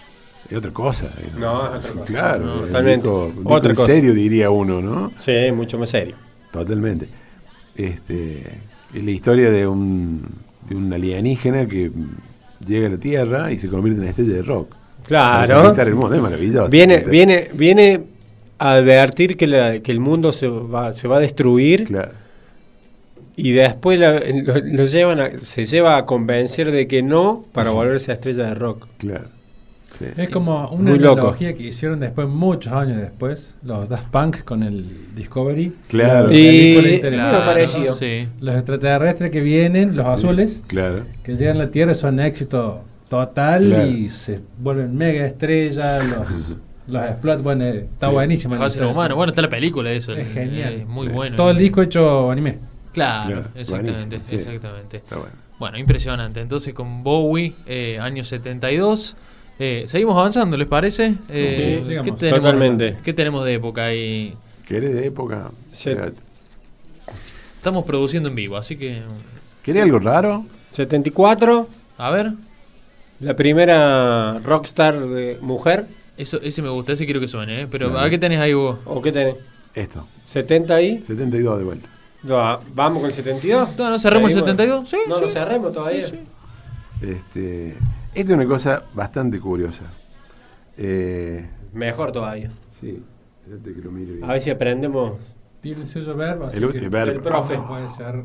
Es otra cosa. No, es otra cosa. Claro, No, totalmente. disco Otra en cosa. serio diría uno, ¿no? Sí, mucho más serio. Totalmente. Este, es la historia de un, de un alienígena que llega a la Tierra y se convierte en estrella de rock. Claro. es maravilloso. Viene, viene, viene a advertir que, la- que el mundo se va, se va a destruir Claro. y después la- lo, lo llevan a- se lleva a convencer de que no para volverse a estrella de rock. Claro. Sí. Es como una Muy loco. que hicieron después, muchos años después, los Daft Punk con el Discovery. Claro. La Y-. Claro, parecido. Sí. Los extraterrestres que vienen, los azules, Claro. que llegan a la Tierra son éxito total Claro. y se vuelven mega estrellas, los, los explotan. Bueno, eh, está Sí. buenísimo. Humano. Bueno, está la película de eso. es genial. Es muy Sí. bueno. Todo el disco hecho anime. Claro, Claro, exactamente. exactamente. Está bueno. Bueno, impresionante. Entonces con Bowie, eh, año 72. Eh, seguimos avanzando, ¿les parece? Eh, Sí. ¿qué tenemos, Totalmente. ¿Qué tenemos de época ahí? ¿Querés de época? Sí. Estamos produciendo en vivo, así que. ¿Querés algo raro? 74, A ver, la primera rockstar de mujer. eso, ese me gusta, ese quiero que suene, ¿eh? Pero. ¿a qué tenés ahí vos? ¿O qué tenés? Esto. 70 ahí. 72 de vuelta. No, ¿Vamos con el 72? No, no, cerremos el Seguimos. 72. Sí, No, sí. lo cerremos todavía. Sí, sí. Este, esta es una cosa bastante curiosa. Eh, Mejor todavía. sí, espérate que lo mire bien. A ver si aprendemos. Tiene el sello verbo. así El- que el verbo. El profe. Puede ser.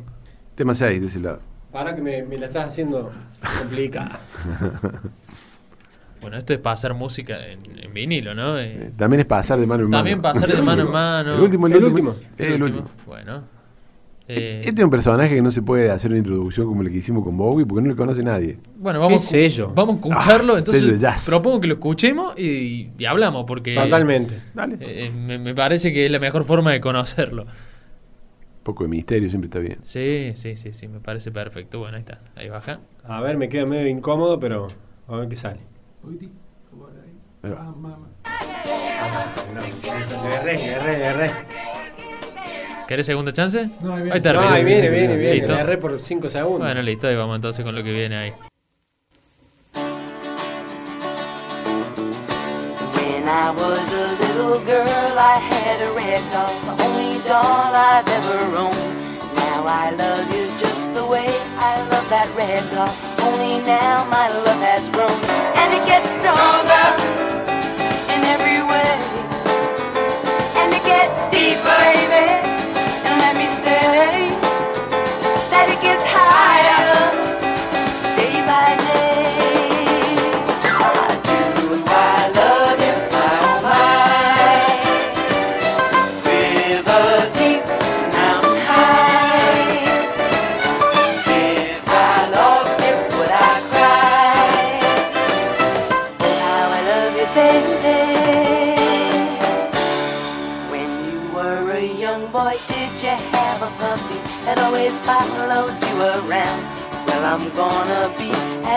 Tema 6 de ese lado. Para que me, me la estás haciendo complicada. Bueno, esto es pasar música en, en vinilo, ¿no? Eh, también es pasar de mano en mano. También pasar de mano en mano. El último, el, El último. último. Eh, El último. Bueno. Eh, Este es un personaje que no se puede hacer una introducción como la que hicimos con Bowie porque no le conoce nadie. bueno, vamos, ¿Qué sello? vamos a escucharlo. Ah, entonces, propongo que lo escuchemos y, y hablamos, porque. Totalmente. Dale. eh, me, me parece que es la mejor forma de conocerlo. Un poco de misterio siempre está bien. Sí, sí, sí, sí, me parece perfecto. Bueno, ahí está, ahí baja. A ver, me queda medio incómodo, pero a ver qué sale. Ahí va. Erré, erré, erré. ¿Querés segunda chance? No, ahí viene. Ahí está, No, ahí viene, viene, viene. Listo. Le erré por 5 segundos. Bueno, listo, ahí vamos entonces con lo que viene ahí. When I was a little girl, I had a red doll, the only doll I've ever owned. Now I love you just the way I love that red doll. Only now my love has grown, and it gets stronger in every way, and it gets deeper, baby.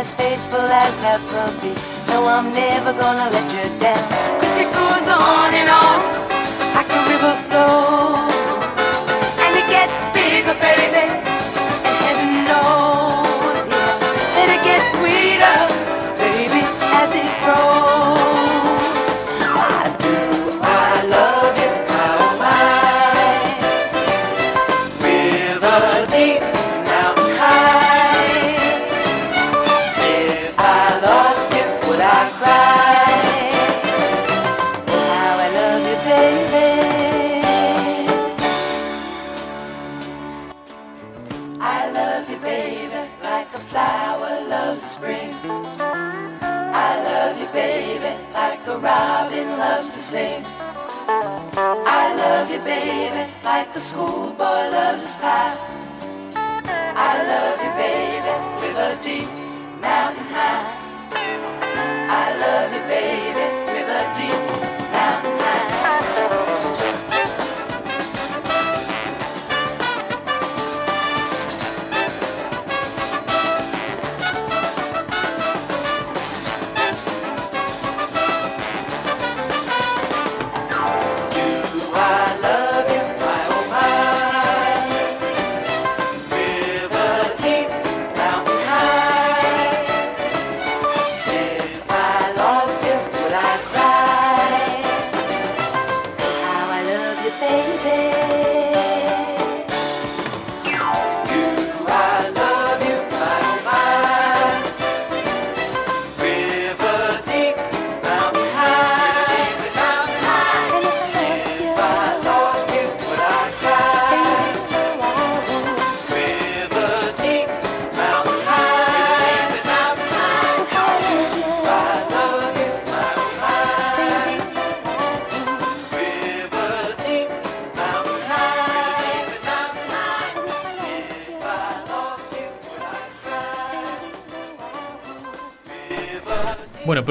As faithful as that puppy. No, I'm never gonna let you down. Cause it goes on and on like a river flows. And it gets bigger, baby. I love you, baby, like a schoolboy loves his pie. I love you, baby, river deep, mountain high. I love you, baby, river deep,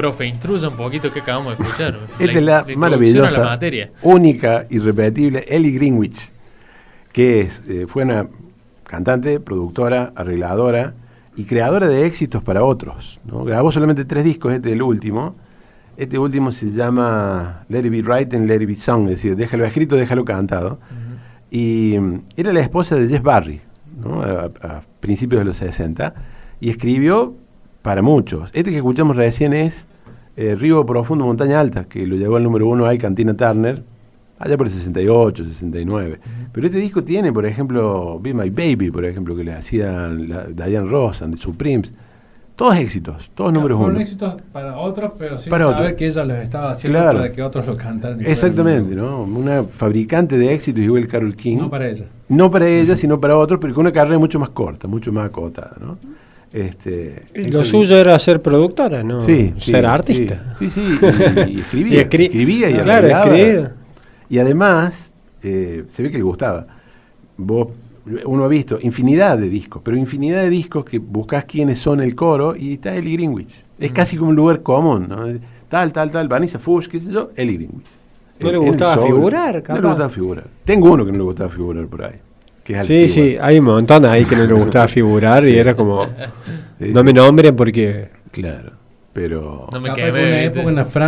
profe, instruya un poquito qué acabamos de escuchar. Esta es la, introducción maravillosa, la materia. única, irrepetible Ellie Greenwich, que es, eh, fue una cantante, productora, arregladora y creadora de éxitos para otros. ¿no? Grabó solamente tres discos, este es el último. Este último se llama Let It Be Right and Let It Be Sung, es decir, déjalo escrito, déjalo cantado. Y mm, era la esposa de Jeff Barry, ¿no? a, a principios de los 60, y escribió para muchos. Este que escuchamos recién es eh, Río Profundo, Montaña Alta, que lo llevó al número uno ahí Cantina Turner, allá por el 68, 69. Pero este disco tiene, por ejemplo, Be My Baby, por ejemplo, que le hacía la- Diane Ross and the Supremes. Todos éxitos, todos números Fueron uno. éxitos para otros, pero sin Para saber que ella los estaba haciendo Claro. para que otros lo cantaran. Exactamente, ¿no? Una fabricante de éxitos igual Carol King. No para ella. No para ella, sino para otros, pero con una carrera mucho más corta, mucho más acotada, ¿no? Este, Lo suyo era ser productora, ¿no? Sí, sí, ser artista. Sí, sí, sí, y, y escribía. Y escri- escribía y Claro, escribía. Y además, eh, se ve que le gustaba. Vos, uno ha visto infinidad de discos, pero infinidad de discos que buscas quiénes son el coro y está Ellie Greenwich. Es Mm. casi como un lugar común, ¿no? Tal, tal, tal, Vanessa Fuchs, qué sé yo, Ellie Greenwich. ¿No le El- gustaba figurar, No le capaz? gustaba figurar. Tengo uno que no le gustaba figurar por ahí. Que es Sí, altivo. sí, hay un montón ahí que no le gustaba figurar y era como, no me nombren porque Claro, pero... No me quemé.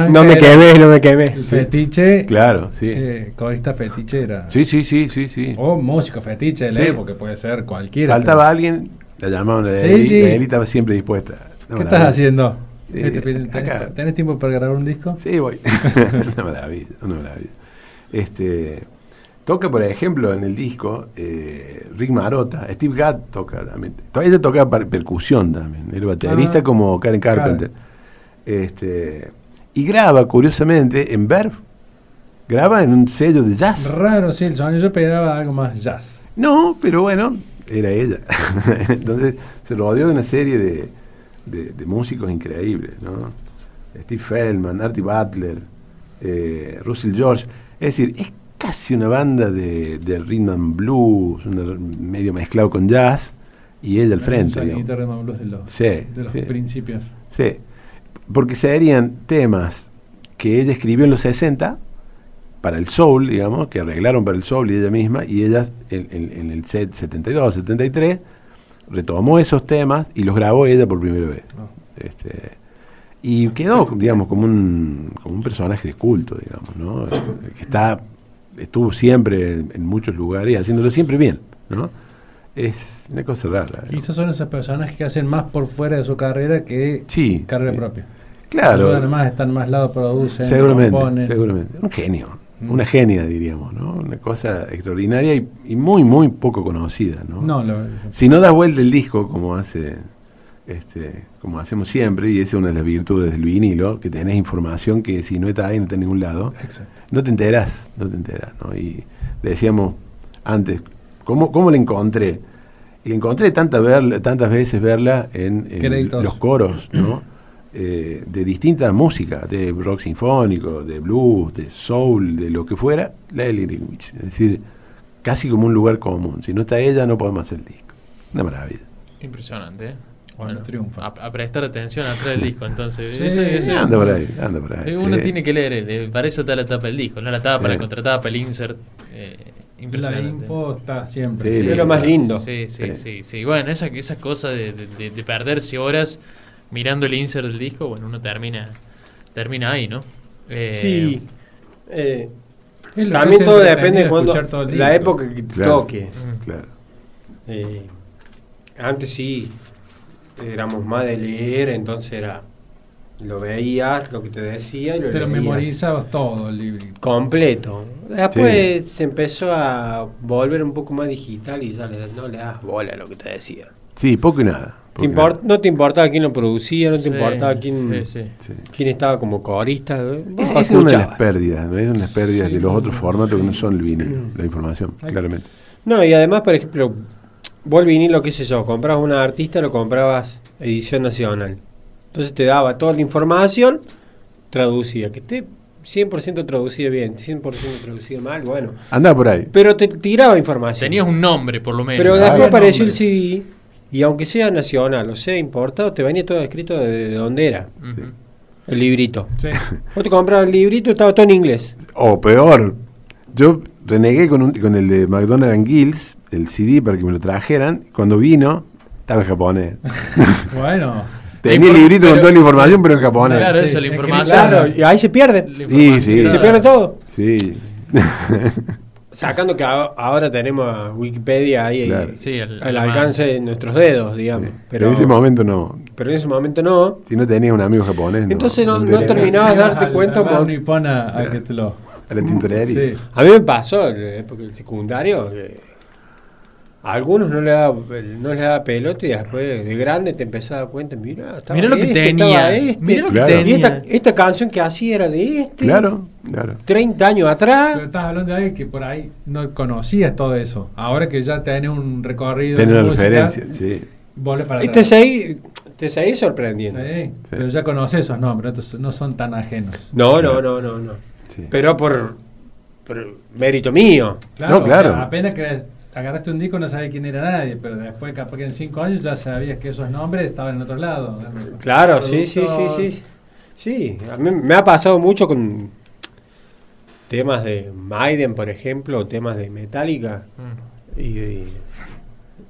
no me quemé, no me quemé. El fetiche. Claro, sí. eh, corista fetiche era. Sí, sí, sí, sí, sí. O músico fetiche de la Sí. época, puede ser cualquiera. Faltaba alguien, la llamaban a Sí, Eli, sí. la Eli estaba siempre dispuesta. ¿Qué estás haciendo? Sí, Este acá. ¿tenés, tenés tiempo para grabar un disco? Sí, voy. una maravilla, una maravilla. Este, toca, por ejemplo, en el disco eh, Rick Marota, Steve Gadd toca también. Ella toca per- percusión también, el baterista Ah, como Karen Carpenter. Este, y graba, curiosamente, en Verve. Graba en un sello de jazz. Raro, sí, el sonido. Yo esperaba algo más jazz. No, pero bueno, era ella. Entonces se rodeó de una serie de, de- de músicos increíbles, ¿no? Steve Feldman, Artie Butler, eh, Russell George. Es decir, es casi una banda de, de rhythm and blues, una- medio mezclado con jazz, y ella al frente. Blues de los, Sí, de los sí. principios. Sí, porque serían temas que ella escribió en los 60 para el soul, digamos, que arreglaron para el soul y ella misma, y ella en, en- en el set 72, 73, retomó esos temas y los grabó ella por primera vez. Ah. Este, y quedó, digamos, como un, como un personaje de culto, digamos, ¿no? Que está, estuvo siempre en, en muchos lugares y haciéndolo siempre bien, ¿no? Es una cosa rara. ¿no? Quizás son esas personas que hacen más por fuera de su carrera que Sí. carrera eh, propia. Claro. Ayudan más, están más lado, producen, Seguramente, componen. seguramente. Un genio, Mm. una genia diríamos, ¿no? Una cosa extraordinaria y, y muy, muy poco conocida, ¿no? No, lo- Si no das vuelta el disco como hace, este, como hacemos siempre, y esa es una de las virtudes del vinilo, que tenés información que si no está ahí no está en ningún lado, Exacto. no te enteras, no te enteras, ¿no? Y decíamos antes, ¿cómo, cómo la encontré? Y la encontré tantas, verla- tantas veces verla en, los coros, ¿no? Eh, de distintas músicas, de rock sinfónico, de blues, de soul, de lo que fuera, la Ellie Greenwich. Es decir, casi como un lugar común. Si no está ella, no podemos hacer el disco. Una maravilla. Impresionante, ¿eh? Bueno, triunfa. A, a prestar atención atrás del disco, entonces. Sí, Ese- ese- anda por ahí, anda por ahí. Uno sí. tiene que leer, eh, para eso está la tapa del disco, no la tapa, Sí. la contratapa, el insert. eh, La info está siempre. Sí, Es lo más lindo. Sí, sí, Sí. sí. Bueno, esa, esa cosa de, de- de- de perderse horas mirando el insert del disco, bueno, uno termina termina ahí, ¿no? Eh, Sí. Eh, también todo depende de cuando todo la época que te Claro. toque. mm, Claro. Eh, antes sí éramos más de leer, entonces era lo veías, lo que te decía y lo leías memorizabas todo el libro. completo. Después se empezó a volver un poco más digital y ya le, no le das bola a lo que te decía. Sí, poco y nada. Poco no te importaba quién lo producía, no te sí, importaba quién, Sí, quién estaba como corista. Es, es una de las pérdidas, ¿no? es una de las pérdidas de los otros formatos que no son el vinilo, la información, Ay. claramente. No, y además, por ejemplo, vos el vinilo, qué sé yo, comprabas una artista, lo comprabas edición nacional. Entonces te daba toda la información traducida, que esté 100% traducida bien, 100% traducida mal, bueno. Anda por ahí. Pero te tiraba información. Tenías un nombre, por lo menos. Pero después apareció el. CD, y aunque sea nacional o sea importado, te venía todo escrito de, de dónde era. El librito. Sí. Vos te comprabas el librito, estaba todo en inglés. O peor, yo renegué con, un- con el de McDonald's and Gills, el CD para que me lo trajeran. Cuando vino, estaba en japonés. Bueno. Tenía el librito con toda la información, pero en japonés. Claro, Sí, eso, la información. Claro, y ahí se pierde. Sí, sí. Se pierde todo. Sí. Sacando que a- ahora tenemos a Wikipedia ahí Claro. eh, Sí, al- al al alcance de nuestros dedos, digamos. Pero Pero, en ese momento no. pero en ese momento no. Si no tenías un amigo japonés. Entonces no- no terminaba- Terminabas de darte Al- cuenta por- nipona a que te lo. A la tintorería. Sí. A mí me pasó en la época del secundario. que a algunos no le daba, no les daba pelota y después de grande te empezás a dar cuenta, mira, estaba Mirá lo que este, tenía, estaba este. mirá lo que Claro. Y tenía. esta, esta canción que hacía era de este. Claro, claro. 30 años atrás. Pero estás hablando de alguien que por ahí no conocías todo eso. Ahora que ya tenés un recorrido. De una música, referencia, sí. para Y te seguís, te seguís sorprendiendo. Sí, pero ya conoces esos nombres, entonces no son tan ajenos. No, no, no, no, no. Sí. Pero por, por mérito mío. Claro, No, claro. o sea, apenas que agarraste un disco no sabías quién era nadie, pero después capaz que en cinco años ya sabías que esos nombres estaban en otro lado. Claro, sí, sí, sí, sí. Sí, a mí me ha pasado mucho con temas de Maiden, por ejemplo, o temas de Metallica. Mm. Y, de-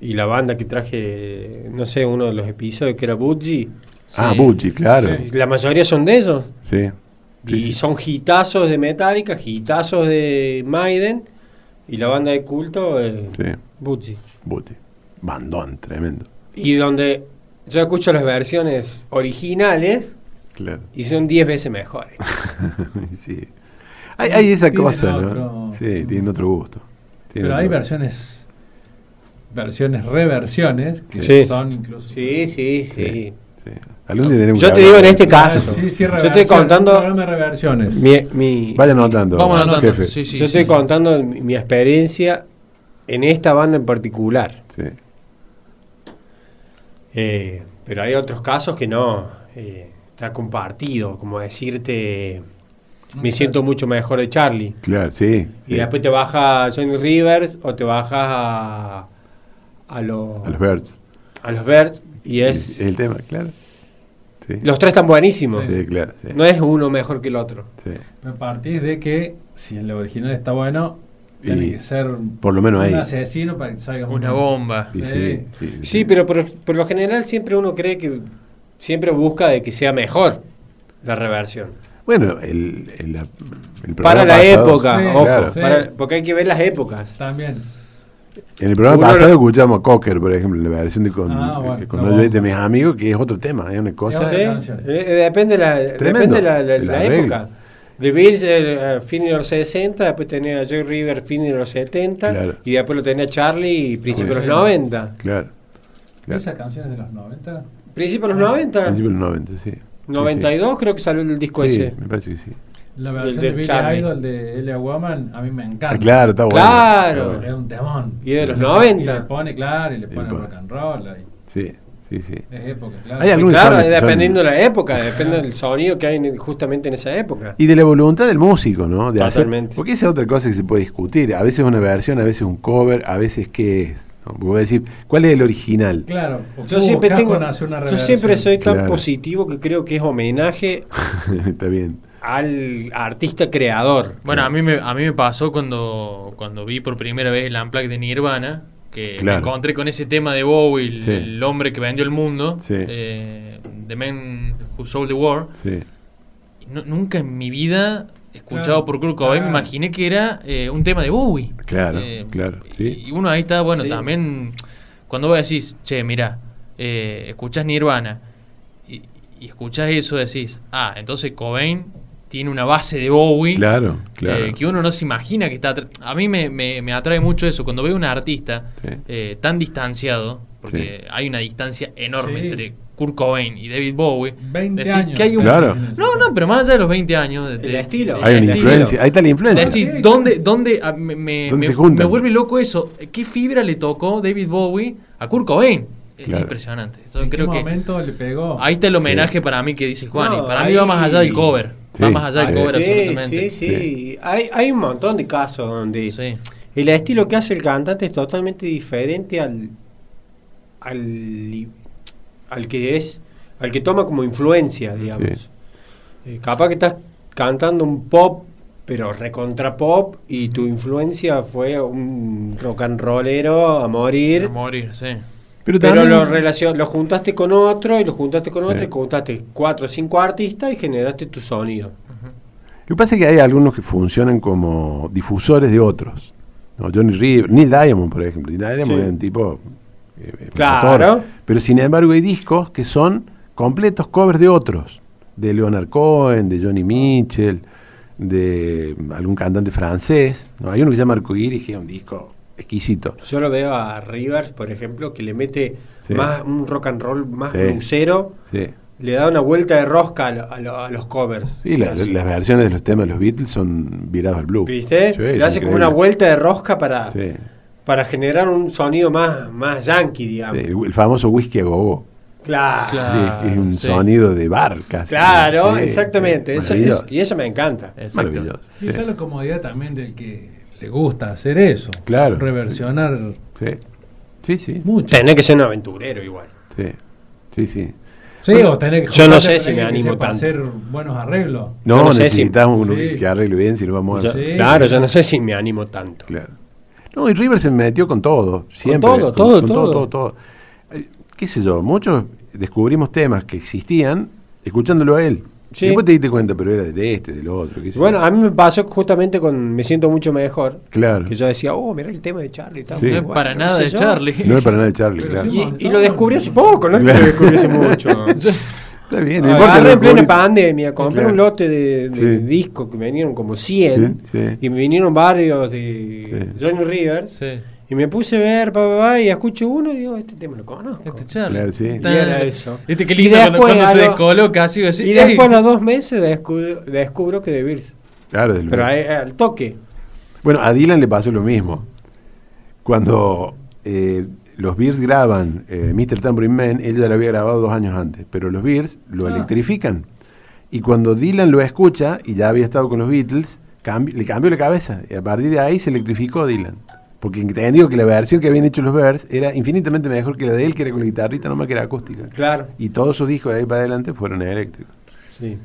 y la banda que traje, no sé, uno de los episodios que era Budgie. Ah. Bucci, claro. Sí. La mayoría son de esos. Sí. Y sí. son hitazos de Metallica, hitazos de Maiden. Y la banda de culto es Sí. Budgie. Bucci. Bandón, tremendo. Y donde yo escucho las versiones originales Claro. y son 10 veces mejores. sí. Hay, hay esa Tienen cosa, ¿no? Sí, tienen otro gusto. Tienen Pero hay otro- versiones, versiones, reversiones, que Sí. son incluso... Sí, sí, sí. Sí. Sí. Algún día tenemos Yo te digo en este caso. Sí, sí, Yo estoy contando- reversiones. Mi, mi- Vaya anotando. Vamos anotando. jefe. Sí, sí, yo sí. estoy contando mi, mi experiencia en esta banda en particular. Sí. Eh, pero hay otros casos que no. eh, está compartido, como decirte, me siento mucho mejor de Charlie. Claro, sí. Y sí. después te baja Johnny Rivers o te bajas a, a, los, A los Birds. a los Birds y Es es... el tema, claro. Sí. Los tres están buenísimos. Sí, claro. Sí. No es uno mejor que el otro. Sí. A partir de que, si el original está bueno, tiene Y que ser por lo menos un ahí. asesino para que salga Una un- bomba. Sí, Sí. sí, sí, Sí, pero por, por lo general siempre uno cree que siempre busca de que sea mejor la reversión. Bueno, el, el, el Para la pasado- época, Sí, ojo, claro. sí. para- porque hay que ver las épocas. También. En el programa Uno pasado lo- escuchamos a Cocker, por ejemplo, la versión de con, Ah, bueno, eh, con no, No olvides de bueno. mis amigos, que es otro tema, es una cosa. Sí, canción. eh, depende la, depende la, la- la arreglo. época. The Beatles, eh, fin de los 60, después tenía a Joe River, fin de los 70, Claro. y después lo tenía Charlie, y principios de Sí. los 90. Claro. claro. ¿Esas canciones de los 90? Principios de los 90, Principio de los 90, sí. Sí, 92 creo que salió el disco Sí, ese. me parece que sí. La versión de de Billy Charlie. Idol de Elia Woman a mí me encanta. Claro, está bueno. Claro. Es un temón. Y de los Y 90. le pone, claro, y le Y pone rock and roll. ahí. Sí, sí, sí. Es época, claro. Hay Y algunos claro, son- son- dependiendo de la época, depende del sonido que hay en- justamente en esa época. Y de la voluntad del músico, ¿no? De hacer- Totalmente. porque esa es otra cosa que se puede discutir. A veces una versión, a veces un cover, a veces qué es. voy a decir, ¿cuál es el original? Claro, Yo siempre tengo, hacer yo siempre soy tan Claro. positivo que creo que es homenaje Está bien. Al artista creador. Bueno, a mí me, a mí me pasó cuando, cuando vi por primera vez el Unplugged de Nirvana, que Claro. me encontré con ese tema de Bowie, el, Sí. el hombre que vendió el mundo, Sí. eh, The Man Who Sold the War. Sí. No- nunca en mi vida, escuchado Claro, por Kurt Cobain, me imaginé que era eh, un tema de Bowie. Claro, Eh, claro, sí. Y uno ahí está, bueno, Sí. también, cuando vos decís, che, mira, eh, escuchás Nirvana y, y escuchás eso, decís, ah, entonces Cobain tiene una base de Bowie. Claro, claro. eh, que uno no se imagina que está. A mí me, me- me atrae mucho eso. Cuando veo un artista Sí. eh, tan distanciado, porque hay una distancia enorme Sí. entre Kurt Cobain y David Bowie. 20 decir años. que hay un- Claro. No, no, pero más allá de los 20 años. de- El estilo. de- Hay una estilo. influencia, ahí está la influencia. Es decir, ¿dónde, dónde, me, me- ¿Dónde me- se juntan? me vuelve loco eso? ¿Qué fibra le tocó David Bowie a Kurt Cobain? Es Claro. impresionante. Yo ¿En creo qué que momento le pegó? ahí está el homenaje para mí que dice Juan. No, para mí ahí- va más allá del cover. Va Sí. más allá del cover sí, absolutamente. sí, sí. Hay, hay un montón de casos donde Sí. el estilo que hace el cantante es totalmente diferente al, al, al que es al que toma como influencia, digamos. Sí. Eh, capaz que estás cantando un pop, pero recontra pop, y tu influencia fue un rock and rollero a morir. A morir, sí. Pero, Pero también- lo, relacion- lo juntaste con otro, y lo juntaste con Sí. otro, y juntaste cuatro o cinco artistas y generaste tu sonido. Lo que pasa es que hay algunos que funcionan como difusores de otros. ¿no? Johnny River, Neil Diamond, por ejemplo. Neil Diamond Sí. es un tipo. eh, Claro. motor. Pero sin embargo, hay discos que son completos covers de otros. De Leonard Cohen, de Johnny Mitchell, de algún cantante francés. ¿no? Hay uno que se llama Arcoiris, que es un disco exquisito. Yo lo veo a Rivers, por ejemplo, que le mete Sí. más un rock and roll más Sí. le da una vuelta de rosca a, lo- a lo- a los covers. Sí, la- las versiones de los temas de los Beatles son virados al blues. ¿Viste? Sí, le hace como una vuelta de rosca para, Sí, para generar un sonido más, más yankee, digamos. sí, el, famoso whisky a gogo. Claro. Es un sí. sonido de bar casi. Claro, Sí, exactamente. sí, Eso- y eso me encanta. Exacto. Maravilloso. Y sí. está la comodidad también del que gusta hacer eso. Claro. Reversionar Sí, sí, sí. mucho. Tenés que ser un aventurero igual. Sí, sí. sí. Sí, Bueno, o tener que yo no sé con si me animo tanto. hacer buenos arreglos. No, sé si- necesitamos Sí. que arregle bien si no vamos a... Sí. Claro, yo no sé si me animo tanto. Claro. No, y River se metió con todo, siempre. todo, todo, todo. todo, todo. Eh, ¿Qué sé yo? Muchos descubrimos temas que existían escuchándolo a él. Sí. Después te diste cuenta, pero era de este, del otro. qué sé Bueno, yo. a mí me pasó justamente con Me siento mucho mejor. claro. Que yo decía, oh, mira el tema de Charlie. Está Sí. muy No es para nada sé de yo. Charlie. No es para nada de Charlie, Pero claro. sí, Y, y lo descubrí hace poco, no es que Claro. lo descubrí hace mucho. Está bien, no Agarré en plena pandemia, compré Claro. un lote de, de Sí. discos que me vinieron como 100 Sí, sí. y me vinieron varios de Sí. Johnny Rivers Sí. Y me puse a ver, pa, pa, pa, y escucho uno y digo, este tema lo conozco. Este Charlie. Claro, sí. Tan- Y era eso. Este qué Y lindo cuando, después cuando te lo- descoloca así, así. y después a los dos meses descubro, descubro que de Beatles. Claro, del Pero al toque. Bueno, a Dylan le pasó lo mismo. Cuando eh, los Bears graban eh, Mr. Tambourine Man, él ya lo había grabado dos años antes, pero los Bears lo Ah. electrifican. Y cuando Dylan lo escucha, y ya había estado con los Beatles, cambi- le cambió la cabeza. Y a partir de ahí se electrificó Dylan. Porque entendió que la versión que habían hecho los Bears era infinitamente mejor que la de él, que era con la guitarrita, nomás que era acústica. Claro. Y todos sus discos de ahí para adelante fueron eléctricos. Sí.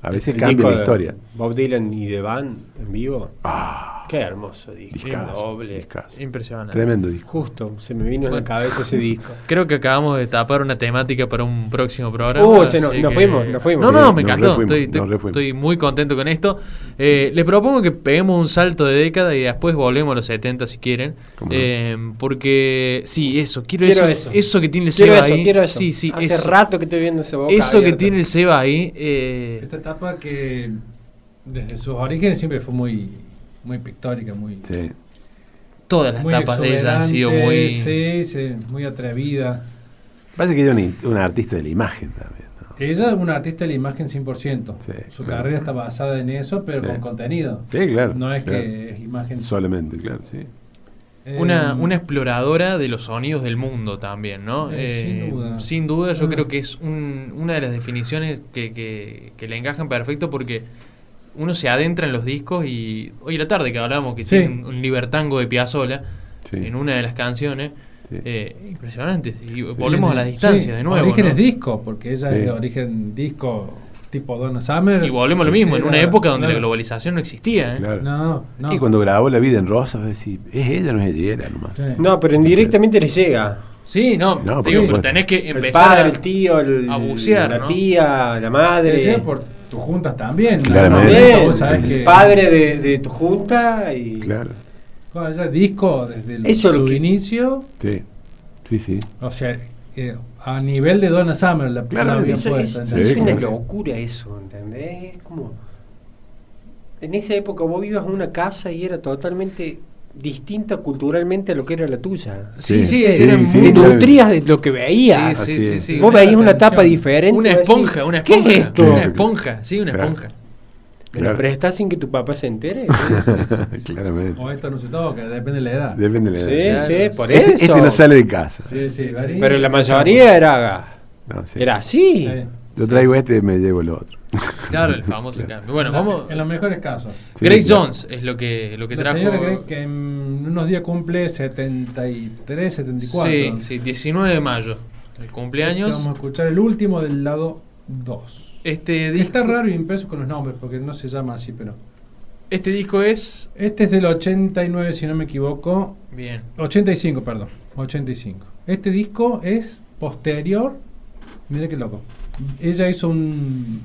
A veces El cambia la historia. Bob Dylan y The Band en vivo. Ah, Qué hermoso disco. discazo, doble. discazo. Impresionante. Tremendo disco. Justo, se me vino en la cabeza ese disco. Creo que acabamos de tapar una temática para un próximo programa. Uh, se nos- así nos que- fuimos, nos fuimos. No, no, Sí, me encantó. refuimos, estoy, muy contento con esto. Eh, les propongo que peguemos un salto de década y después volvemos a los 70 si quieren. ¿Cómo no? Eh, porque, sí, eso. Quiero, Quiero eso, eso. eso que tiene el Quiero Seba eso, ahí. quiero eso. Sí, sí, Hace eso. rato que estoy viendo ese boca Eso que tiene el Seba ahí. eh, Esta etapa que desde sus orígenes siempre fue muy, muy pictórica, muy, Sí. todas las muy tapas de ella han sido muy. Sí, sí, muy atrevida. Parece que ella es un, un artista de la imagen también. ¿no? Ella es una artista de la imagen 100%. Sí, Su claro. carrera está basada en eso, pero Sí. con contenido. Sí, claro. No es claro. que es imagen. Solamente, claro, sí. Eh, Una, una exploradora de los sonidos del mundo también, ¿no? Eh, sin duda. sin duda, yo Ah. creo que es un- una de las definiciones que, que- que le encajan perfecto porque uno se adentra en los discos y hoy a la tarde que hablábamos que Sí. tiene un, libertango de Piazzolla Sí. en una de las canciones, Sí. eh, impresionante. Y volvemos a la Sí, distancia de nuevo. Orígenes ¿no? disco, porque ella Sí. es de origen disco tipo Donna Summer. Y volvemos a lo mismo, en una época donde la globalización no existía. ¿eh? Claro. No, no. Y cuando grabó La vida en rosa, decir, ¿es ella no es ella? Era nomás. Sí. No, pero indirectamente le llega. Sí, no, digo, pero tenés que El empezar padre, a- el tío, el- a bucear, la ¿no? tía, la madre. por tus juntas también. Claramente. También, Vos sabés que- el padre de, de tu junta y Claro. Bueno, ella disco desde el- Eso su que- inicio, Sí. Sí, sí. o sea, eh, a nivel de Donna Summer, la Claro, la bien eso es, puesta, es una claro. locura eso, ¿entendés? Es como en esa época vos vivas en una casa y era totalmente distinta culturalmente a lo que era la tuya. Sí, sí, Sí, era sí, muy- Te claro. nutrías de lo que veías. Sí, sí, sí. Vos Una- veías una tapa diferente. Una decís, esponja, una ¿Qué esponja. es esto? Una Claro. esponja, sí, una Claro. esponja. ¿Me la Claro. prestás sin que tu papá se entere? Claramente. O esto no se toca, depende de la edad. Depende de la sí, edad. sí, por Este, eso. este no sale de casa. Sí, sí, varía. Pero la mayoría era, No, sí. era así. Yo traigo este y me llevo el otro. Claro, el famoso cambio. Bueno, En vamos. En los mejores casos. Sí, Grace claro. Jones es lo que, lo que la trajo. señora que en unos días cumple 73, 74. Sí, sí, 19 de mayo. El cumpleaños. Vamos a escuchar el último del lado 2. Este disco, Está raro y impreso con los nombres porque no se llama así, pero. este disco es. Este es del 89, si no me equivoco. Bien. 85, perdón. 85. Este disco es posterior. Mira qué loco. Ella hizo un.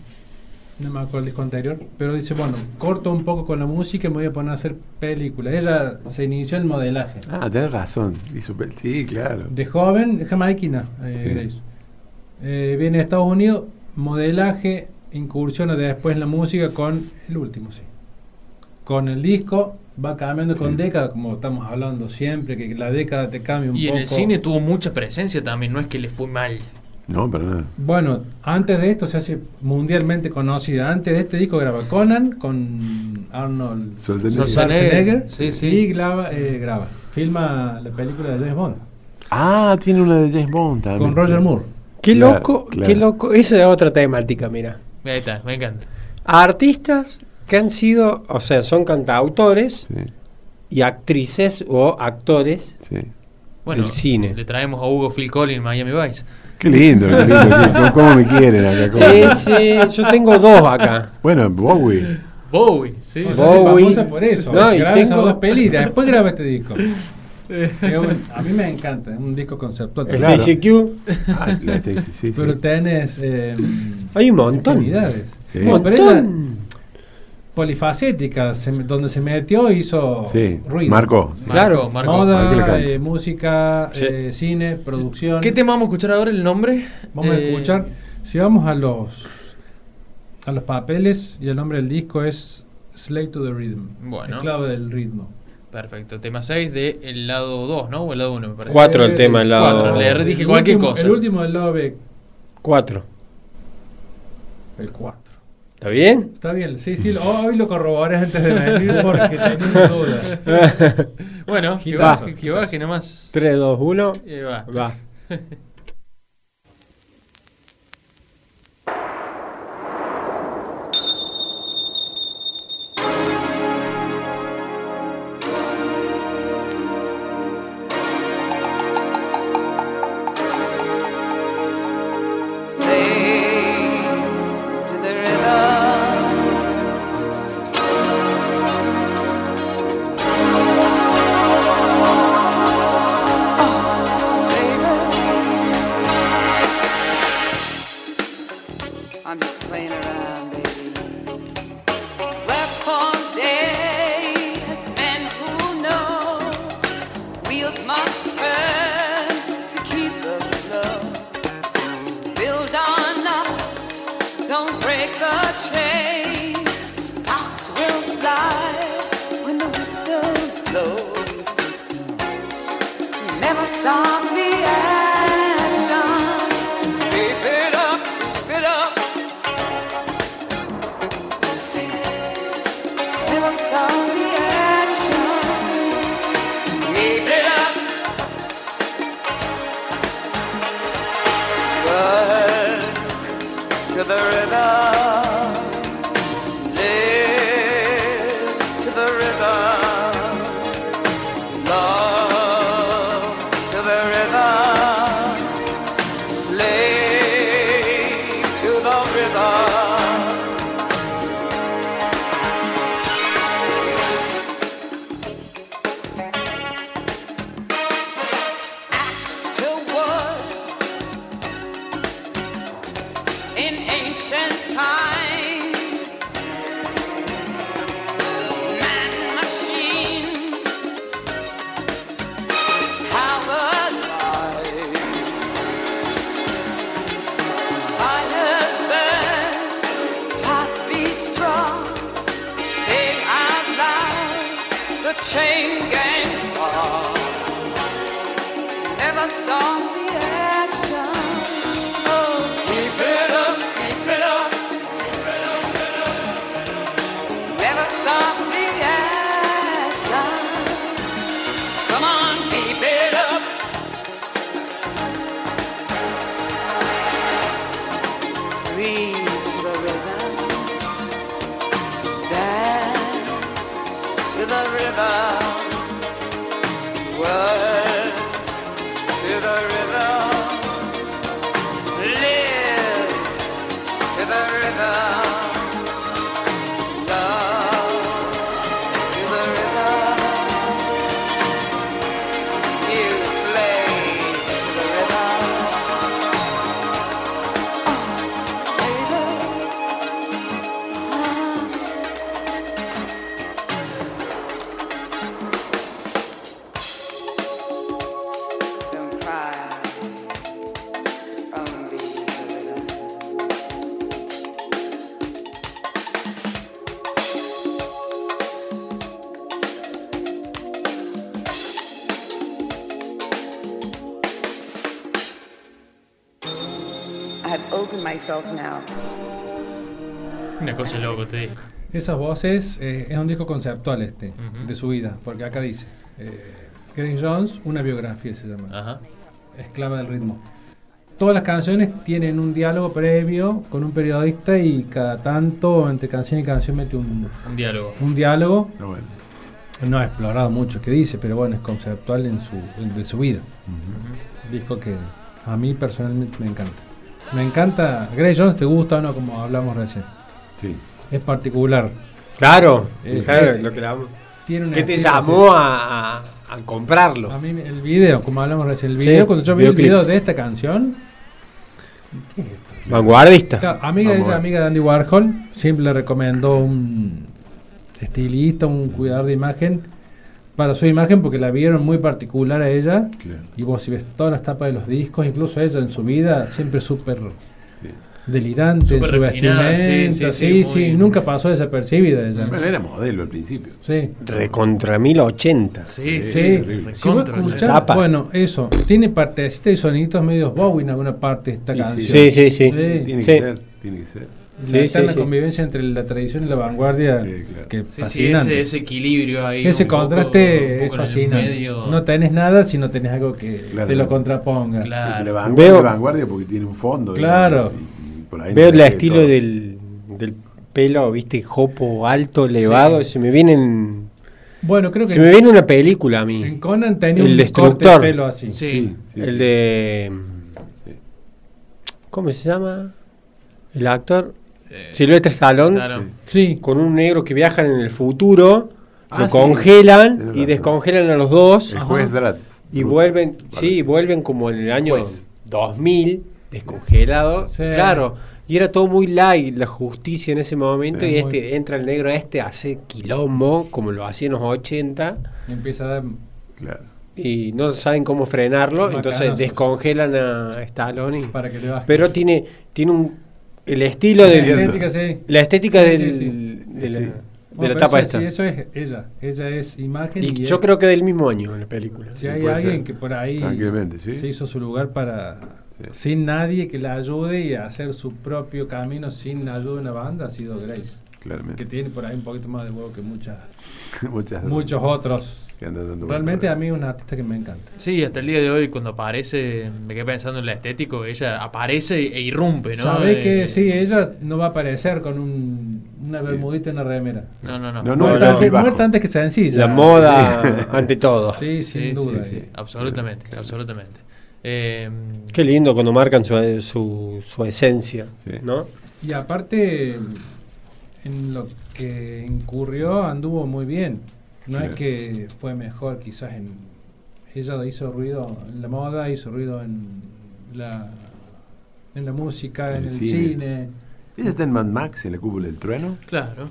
No me acuerdo el disco anterior. Pero dice: Bueno, corto un poco con la música y me voy a poner a hacer películas. Ella se inició en modelaje. Ah, tenés razón. Hizo Sí, claro. De joven, jamaiquina, eh, Sí. Grace. Eh, viene de Estados Unidos, modelaje, incursiona después en la música con el último, sí. Con el disco, va cambiando con Sí. década, como estamos hablando siempre, que la década te cambia un Y poco. en el cine tuvo mucha presencia también, no es que le fue mal. No, pero nada. Bueno, antes de esto se hace mundialmente conocida. Antes de este disco graba Conan con Arnold Schwarzenegger. Schwarzenegger. Sí, sí. Y graba, eh, graba. Filma la película de James Bond Ah, tiene una de James Bond también. con Roger Moore. Qué Claro, loco, claro. qué loco. Esa es otra temática, mira. Ahí está, me encanta. Artistas que han sido, o sea, son cantautores Sí, y actrices o actores sí. Bueno, del cine. le traemos a Hugo Phil Collins Miami Vice. Qué lindo, qué lindo. sí. ¿Cómo, me quieren acá? ¿Cómo? Ese, yo tengo dos acá. Bueno, Bowie. Bowie, sí. O sea, famosa por eso. No, y esas tengo- dos pelis y después graba este disco. Un- a mí me encanta, es un disco conceptual. El Claro. TCQ. Ah, la sí, sí. Pero tenés eh, Hay un montón. Sí. Un montón. Polifacética, se donde se metió hizo Sí, ruido. marcó. Marco, Claro. Le Moda, eh, música, Sí. eh, cine, producción. ¿Qué tema vamos a escuchar ahora? ¿El nombre? Vamos a Eh, escuchar. Si vamos a los a los papeles y el nombre del disco es Slave to the Rhythm. Bueno. Esclave del ritmo. Perfecto. Tema 6 del lado 2, ¿no? O el lado 1, me parece. Cuatro el tema, el lado. Cuatro, le dije El cualquier último- cosa. El último del lado B, Cuatro. el 4. ¿Está bien? Está bien, sí, sí, hoy lo corroboré antes de venir porque tenía dudas. Bueno, que baje, que baje nomás. 3, 2, 1. Y va. Va. disco. Esas voces, eh, es un disco conceptual este, de su vida, porque acá dice, eh, Grace Jones, una biografía se llama, Ajá. esclava del ritmo. Todas las canciones tienen un diálogo previo con un periodista y cada tanto, entre canción y canción, mete un, Un diálogo. un diálogo. No, bueno. No ha explorado mucho qué dice, pero bueno, es conceptual en su, en- de su vida. Disco que a mí personalmente me encanta. Me encanta. Grace Jones, ¿te gusta o no? Como hablamos recién. Sí. Es particular. Claro, Eh, claro, eh, lo que la- ¿Qué te llamó a, a- a comprarlo? A mí el video, como hablamos recién, el Sí, video, cuando yo vi el video de esta canción, Vanguardista. claro, amiga a ella, amiga de Andy Warhol, siempre le recomendó un estilista, un cuidador de imagen para su imagen porque la vieron muy particular a ella. Claro. Y vos si ves todas las tapas de los discos, incluso ella en su vida, siempre súper delirante, en Súper su refinada, vestimenta, sí, sí, sí, sí, nunca pasó desapercibida ella. Bueno, era modelo al principio. Sí. Recontra 1080. Sí, Sí, si vos escuchás, bueno, eso, tiene partecitas y soniditos medios Bowie en alguna parte esta Sí, sí. canción. Sí, sí, sí. Tiene Sí. que ser, tiene que ser. La Sí, eterna sí, sí. convivencia entre la tradición y la vanguardia, Sí, claro. que Sí, sí, fascinante. ese, ese equilibrio ahí. Ese poco- contraste es poco en el fascinante. medio. No tenés nada si no tenés algo que Claro. te lo contraponga. Claro. La vanguardia, Veo- vanguardia porque tiene un fondo. Claro. digamos, por ahí Veo el estilo todo. del, del pelo, viste, jopo alto, elevado. Se me viene en- Bueno, creo que se me viene una película a en mí. Conan tenía El un Destructor. corte de pelo así. Sí. Sí, sí, el sí. de. ¿Cómo se llama? El actor. Eh, Silvestre Stallone. Sí, Con un negro que viajan en el futuro. Ah, lo sí. congelan y descongelan a los dos. El juez Drat. Y vuelven, sí, vuelven como en el año Pues. 2000, descongelado. Sí. Claro, y era todo muy light la justicia en ese momento. Y este entra el negro este, hace quilombo, como lo hacía en los 80, y empieza a dar. Claro. y no saben cómo frenarlo. Entonces descongelan a Stallone. y- para que le baje. pero tiene, tiene un. El estilo la de. estética, sí. La estética Sí, del- sí, sí. de la, Sí. de Bueno, la tapa eso, esta. sí, eso es ella. Ella es imagen y, y es- yo creo que del mismo año en la película. si Sí, hay alguien ser. que por ahí se hizo su lugar para. Sin nadie que la ayude y a hacer su propio camino sin ayuda de una banda ha sido Grace que tiene por ahí un poquito más de huevo que muchas Muchas muchos otros. Que andan dando realmente a mí es una artista que me encanta. Sí, hasta el día de hoy, cuando aparece, me quedé pensando en la estético, ella aparece e irrumpe, ¿no? sabe que Eh, sí ella no va a aparecer con un, una bermudita en la remera. No, no, no. No, no, muerta, no, antes, antes que sencilla. La moda ante todo. sí sin Sí, duda. sí, sí, absolutamente, absolutamente. Eh, Qué lindo cuando marcan su, su, su esencia, Sí. ¿no? Y aparte, en lo que incurrió anduvo muy bien. No Sí. es que fue mejor quizás en... Ella hizo ruido en la moda, hizo ruido en la, en la música, En en el cine. cine. ¿Ella está en Mad Max, en la cúpula del trueno? claro.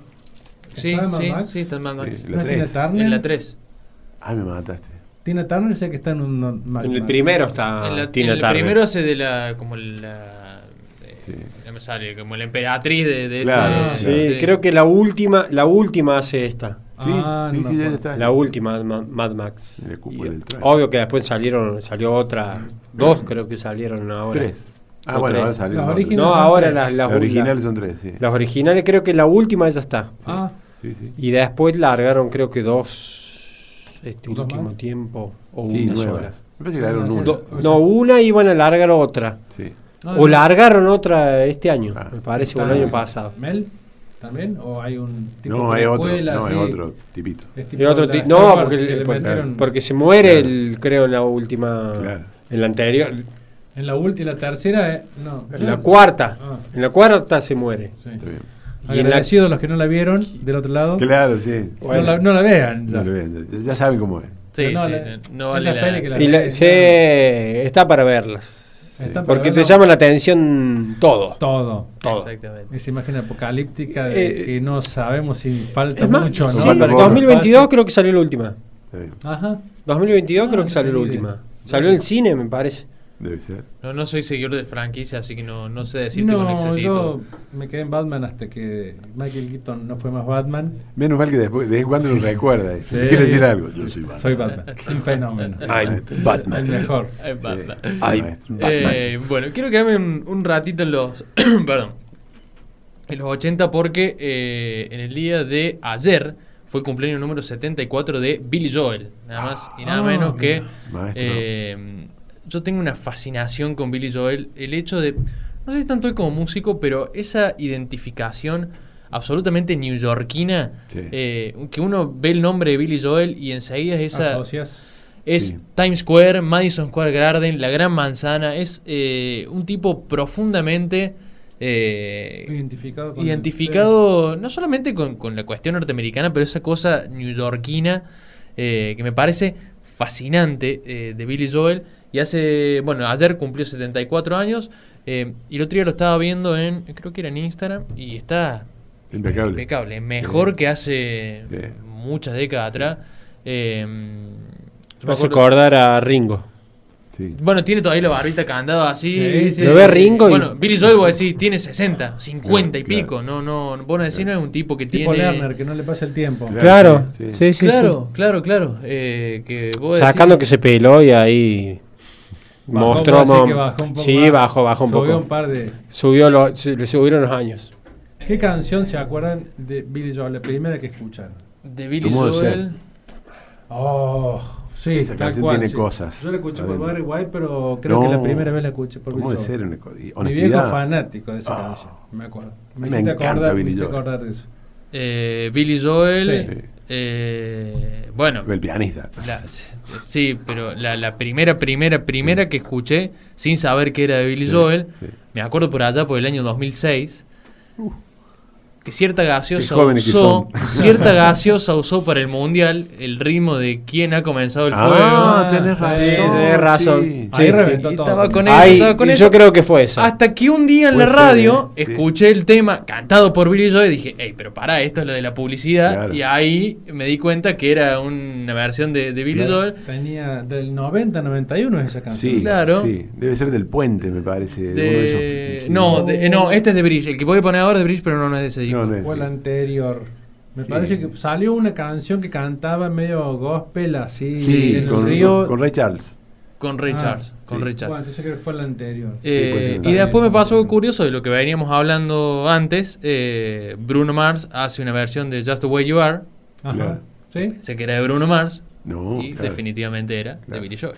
Sí, ¿Está en Mad sí, Max? sí, está en Mad Max. Sí, ¿No la Tina 3. Turner? En la 3. Ay, me mataste. Tina Turner sé que está en un... En el primero está en la, Tina en el Turner. primero hace de la. como la. eh, Sí. no me sale, como la emperatriz de, de Claro, ese. Sí, sí. creo que la última, la última hace esta. Sí, Ah, sí, no está. La última, Ma- Mad Max. Y obvio que después salieron, salió otra, dos creo que salieron ahora. Tres. Ah, bueno, tres. ahora salió. Las No, son ahora tres. las, las, Las originales son tres, sí. las originales creo que la última ya está. Ah, Sí, sí. Y después largaron creo que dos este ¿Dos último más? tiempo o Sí, una nuevas. sola. Me una. Do- no, una iban a largar otra. Sí. O largaron otra este año, Ah. me parece, o el ¿Está año pasado. ¿Mel? ¿También? ¿O hay un tipo No, de hay otro. precuela, No, hay otro tipito. Tipo otro ti- no, porque, se muere, Claro. el, creo, en la última. Claro. En la anterior. En la última y la tercera, eh, no. En la cuarta. Ah. En la cuarta se muere. Sí. Está bien. Y en la- Agradecidos los que no la vieron del otro lado. Claro, sí. Bueno. no, la, no la vean. No ya. lo ven, ya- ya saben cómo es. Sí, no, sí, la- no vale la- que la- Y la- se- está para verlas. Para Porque te verlo llama la atención todo. todo. todo. Exactamente. Esa imagen apocalíptica de Eh, que no sabemos si falta Es más, mucho o no. sí, falta para que poco. 2022 pase. creo que salió la última. Ajá. 2022 Ah, creo que salió la última. Salió en el cine, me parece. Debe ser. No, no soy seguidor de franquicia, así que no, no sé decirte con No, exactitud. yo me quedé en Batman hasta que Michael Keaton no fue más Batman. Menos mal que después, de vez en cuando lo recuerda. Sí. Quiere decir algo. Yo soy Batman. Soy Batman. Un fenómeno. I'm El Batman. mejor. Batman. Sí, Ay, maestro. Batman. Eh, bueno, quiero quedarme un, un ratito en los. perdón. En los 80, porque eh, en el día de ayer fue el cumpleaños número 74 de Billy Joel. Nada más y nada Ah, menos que. Maestro. eh, yo tengo una fascinación con Billy Joel. El hecho de. No sé si tanto él como músico, pero esa identificación absolutamente newyorkina. Sí. eh, que uno ve el nombre de Billy Joel y enseguida es esa. Asocias. Es Sí. Times Square, Madison Square Garden, la Gran Manzana. Es eh, un tipo profundamente eh, Identificado con identificado no solamente con, con la cuestión norteamericana, pero esa cosa newyorkina eh, que me parece fascinante eh, de Billy Joel. Y hace, bueno, ayer cumplió 74 años eh, y el otro día lo estaba viendo en, creo que era en Instagram, y está Impecable. impecable, mejor que hace Sí. muchas décadas atrás. Eh, me hace acordar a Ringo. Sí. bueno, tiene todavía la barbita candado así. Sí, sí. Lo ve Ringo y- Bueno, Billy Joel, vos decís, tiene 60, 50 y Claro, pico. No, no, vos no decís, no es un tipo que Tipo tiene. Lerner, que no le pasa el tiempo. Claro. Claro, sí, sí, sí. claro, claro, claro. Eh, que sí. vos Sacando decís- que se peló y ahí Bajó, mostró. que bajó un poco sí, más. bajó, bajó un Subió poco. un par de... Subió lo- le subieron los años. ¿Qué canción se acuerdan de Billy Joel? La primera que escucharon. De Billy Joel. Oh, sí, Esa tal canción cual, tiene sí. cosas Yo la escuché por. Barry White, pero creo No. que la primera vez la escuché por ¿Cómo Billy de ser Joel. Mi viejo honestidad? fanático de esa Ah. canción, me acuerdo. me Me, hiciste encanta acordar, me Billy hiciste Joel. acordar de eso. eh, Billy Joel. Sí. Eh, bueno, El pianista. La- sí, pero la, la primera, primera, primera que escuché, sin saber que era de Billy Sí, Joel, sí. me acuerdo por allá por el año 2006, que cierta gaseosa usó, cierta gaseosa usó para el mundial el ritmo de quién ha comenzado el fuego. Ah, tenés Sí, razón. tenés razón. sí. Ahí Sí, reventó todo. estaba con Ay, eso, estaba con eso. yo creo que fue esa. Hasta que un día en la ser, radio ¿eh? Sí. escuché el tema cantado por Billy Joel y dije, hey, pero pará, esto es lo de la publicidad. Claro. Y ahí me di cuenta que era una versión de, de Billy Claro. Joel. Tenía del 90 91 es esa canción. Sí, Claro. sí. Debe ser del puente, me parece. de uno de De... esos- sí. No, de- no, este es de Bridge. El que voy a poner ahora es de Bridge, pero no, no es de ese disco. No, no es. Fue la anterior. Me Sí. parece que salió una canción que cantaba medio gospel así Sí, en el con, río. con Ray Charles. Con Ray Ah, Charles. Con sí. Ray Charles. Bueno, entonces creo que fue la anterior. Eh, puede ser. y después me pasó algo curioso de lo que veníamos hablando antes. eh, Bruno Mars hace una versión de Just the Way You Are. Ajá. Claro. ¿Sí? Sé que era de Bruno Mars. No, y claro. definitivamente era de Claro. Billy Joel.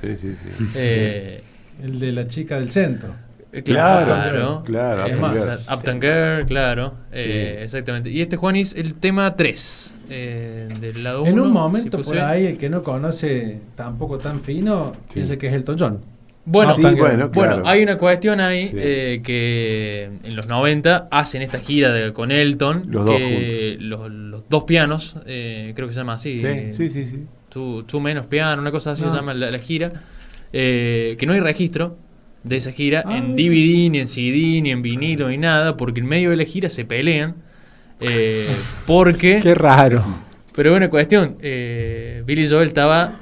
Sí, sí, sí. Eh, El de la chica del centro. Eh, Claro, claro. claro, Es más, Girl. Claro. eh, exactamente. Y este, Juanis, el tema 3 eh, del lado 1. En un momento por ahí, el que no conoce tampoco tan fino, Sí. piensa que es Elton John. Bueno, Ah, Sí, bueno, Bueno, hay una cuestión ahí Sí. eh, que en los 90 hacen esta gira de- con Elton. Los dos que los, los dos pianos, eh, creo que se llama así. Sí, sí, sí, sí. Tú, tú menos piano, una cosa así Ah. se llama la, la gira. eh, que no hay registro de esa gira Ah, en. DVD, ni en CD, ni en vinilo, ni nada, porque en medio de la gira se pelean. eh, porque. Qué raro. Pero una cuestión, eh, Billy Joel estaba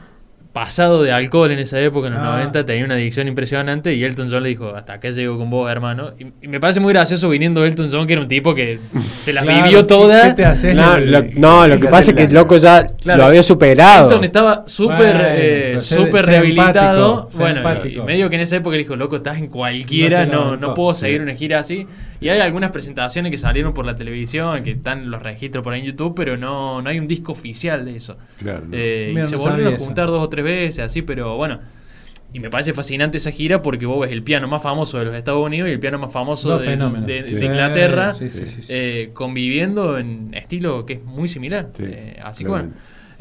pasado de alcohol en esa época, en los Ah. 90, tenía una adicción impresionante y Elton John le dijo, hasta acá llego con vos, hermano. Y, y me parece muy gracioso viniendo Elton John, que era un tipo que se las Claro, vivió ¿qué todas. No, lo, no, lo que pasa es que el loco ya Claro. lo había superado. Elton estaba súper Bueno, eh, súper rehabilitado. empático, bueno, y- medio que en esa época le dijo, loco, estás en cualquiera, No no, puedo seguir Sí. una gira así. Y hay algunas presentaciones que salieron por la televisión, que están los registros por ahí en YouTube, pero no, no hay un disco oficial de eso. Claro. no. Eh, y Mira, se no volvieron a juntar dos o tres veces, así, pero bueno. Y me parece fascinante esa gira porque vos ves el piano más famoso de los Estados Unidos y el piano más famoso de, fenómenos. de- de Sí, Inglaterra, sí, sí, sí, sí. eh, conviviendo en estilo que es muy similar. Sí, Eh, así que bueno.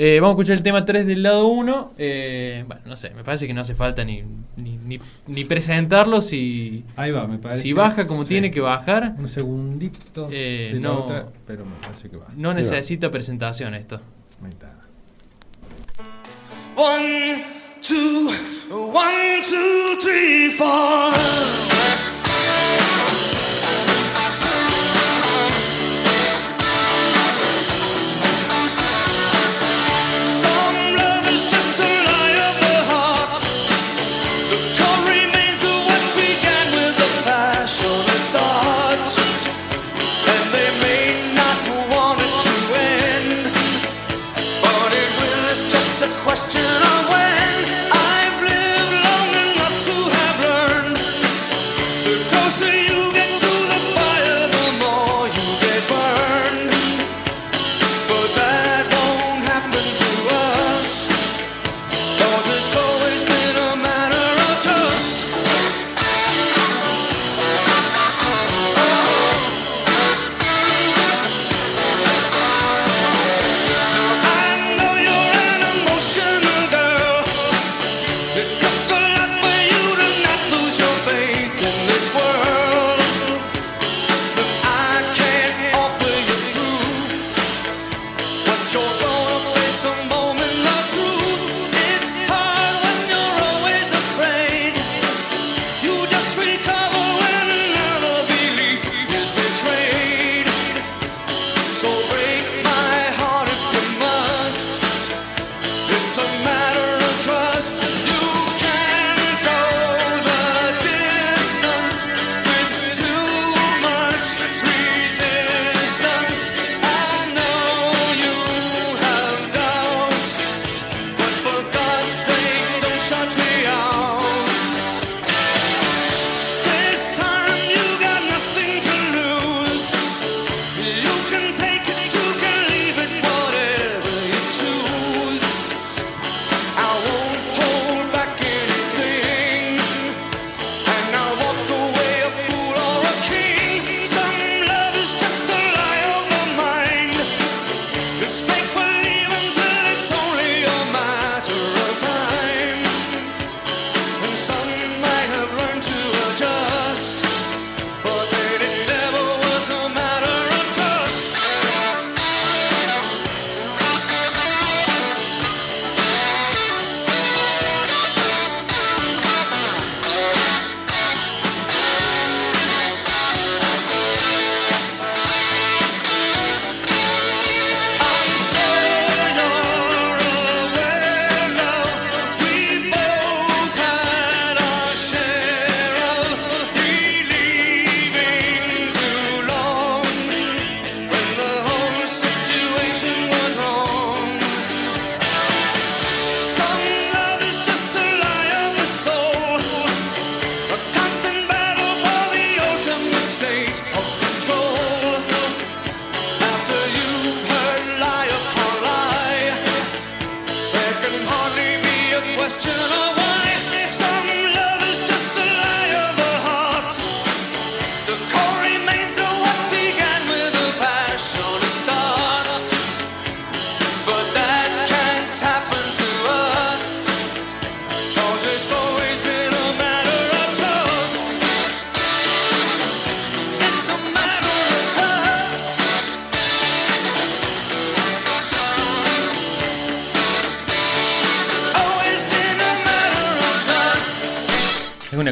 Eh, vamos a escuchar el tema 3 del lado 1. bueno, no sé, me parece que no hace falta ni, ni, ni- ni presentarlo si, Ahí va, me parece. si baja como Sí. tiene que bajar. Un segundito. Eh, no. otra, pero me parece que va. No va. necesita presentación esto. Ahí está. One, two, one, two, three, four.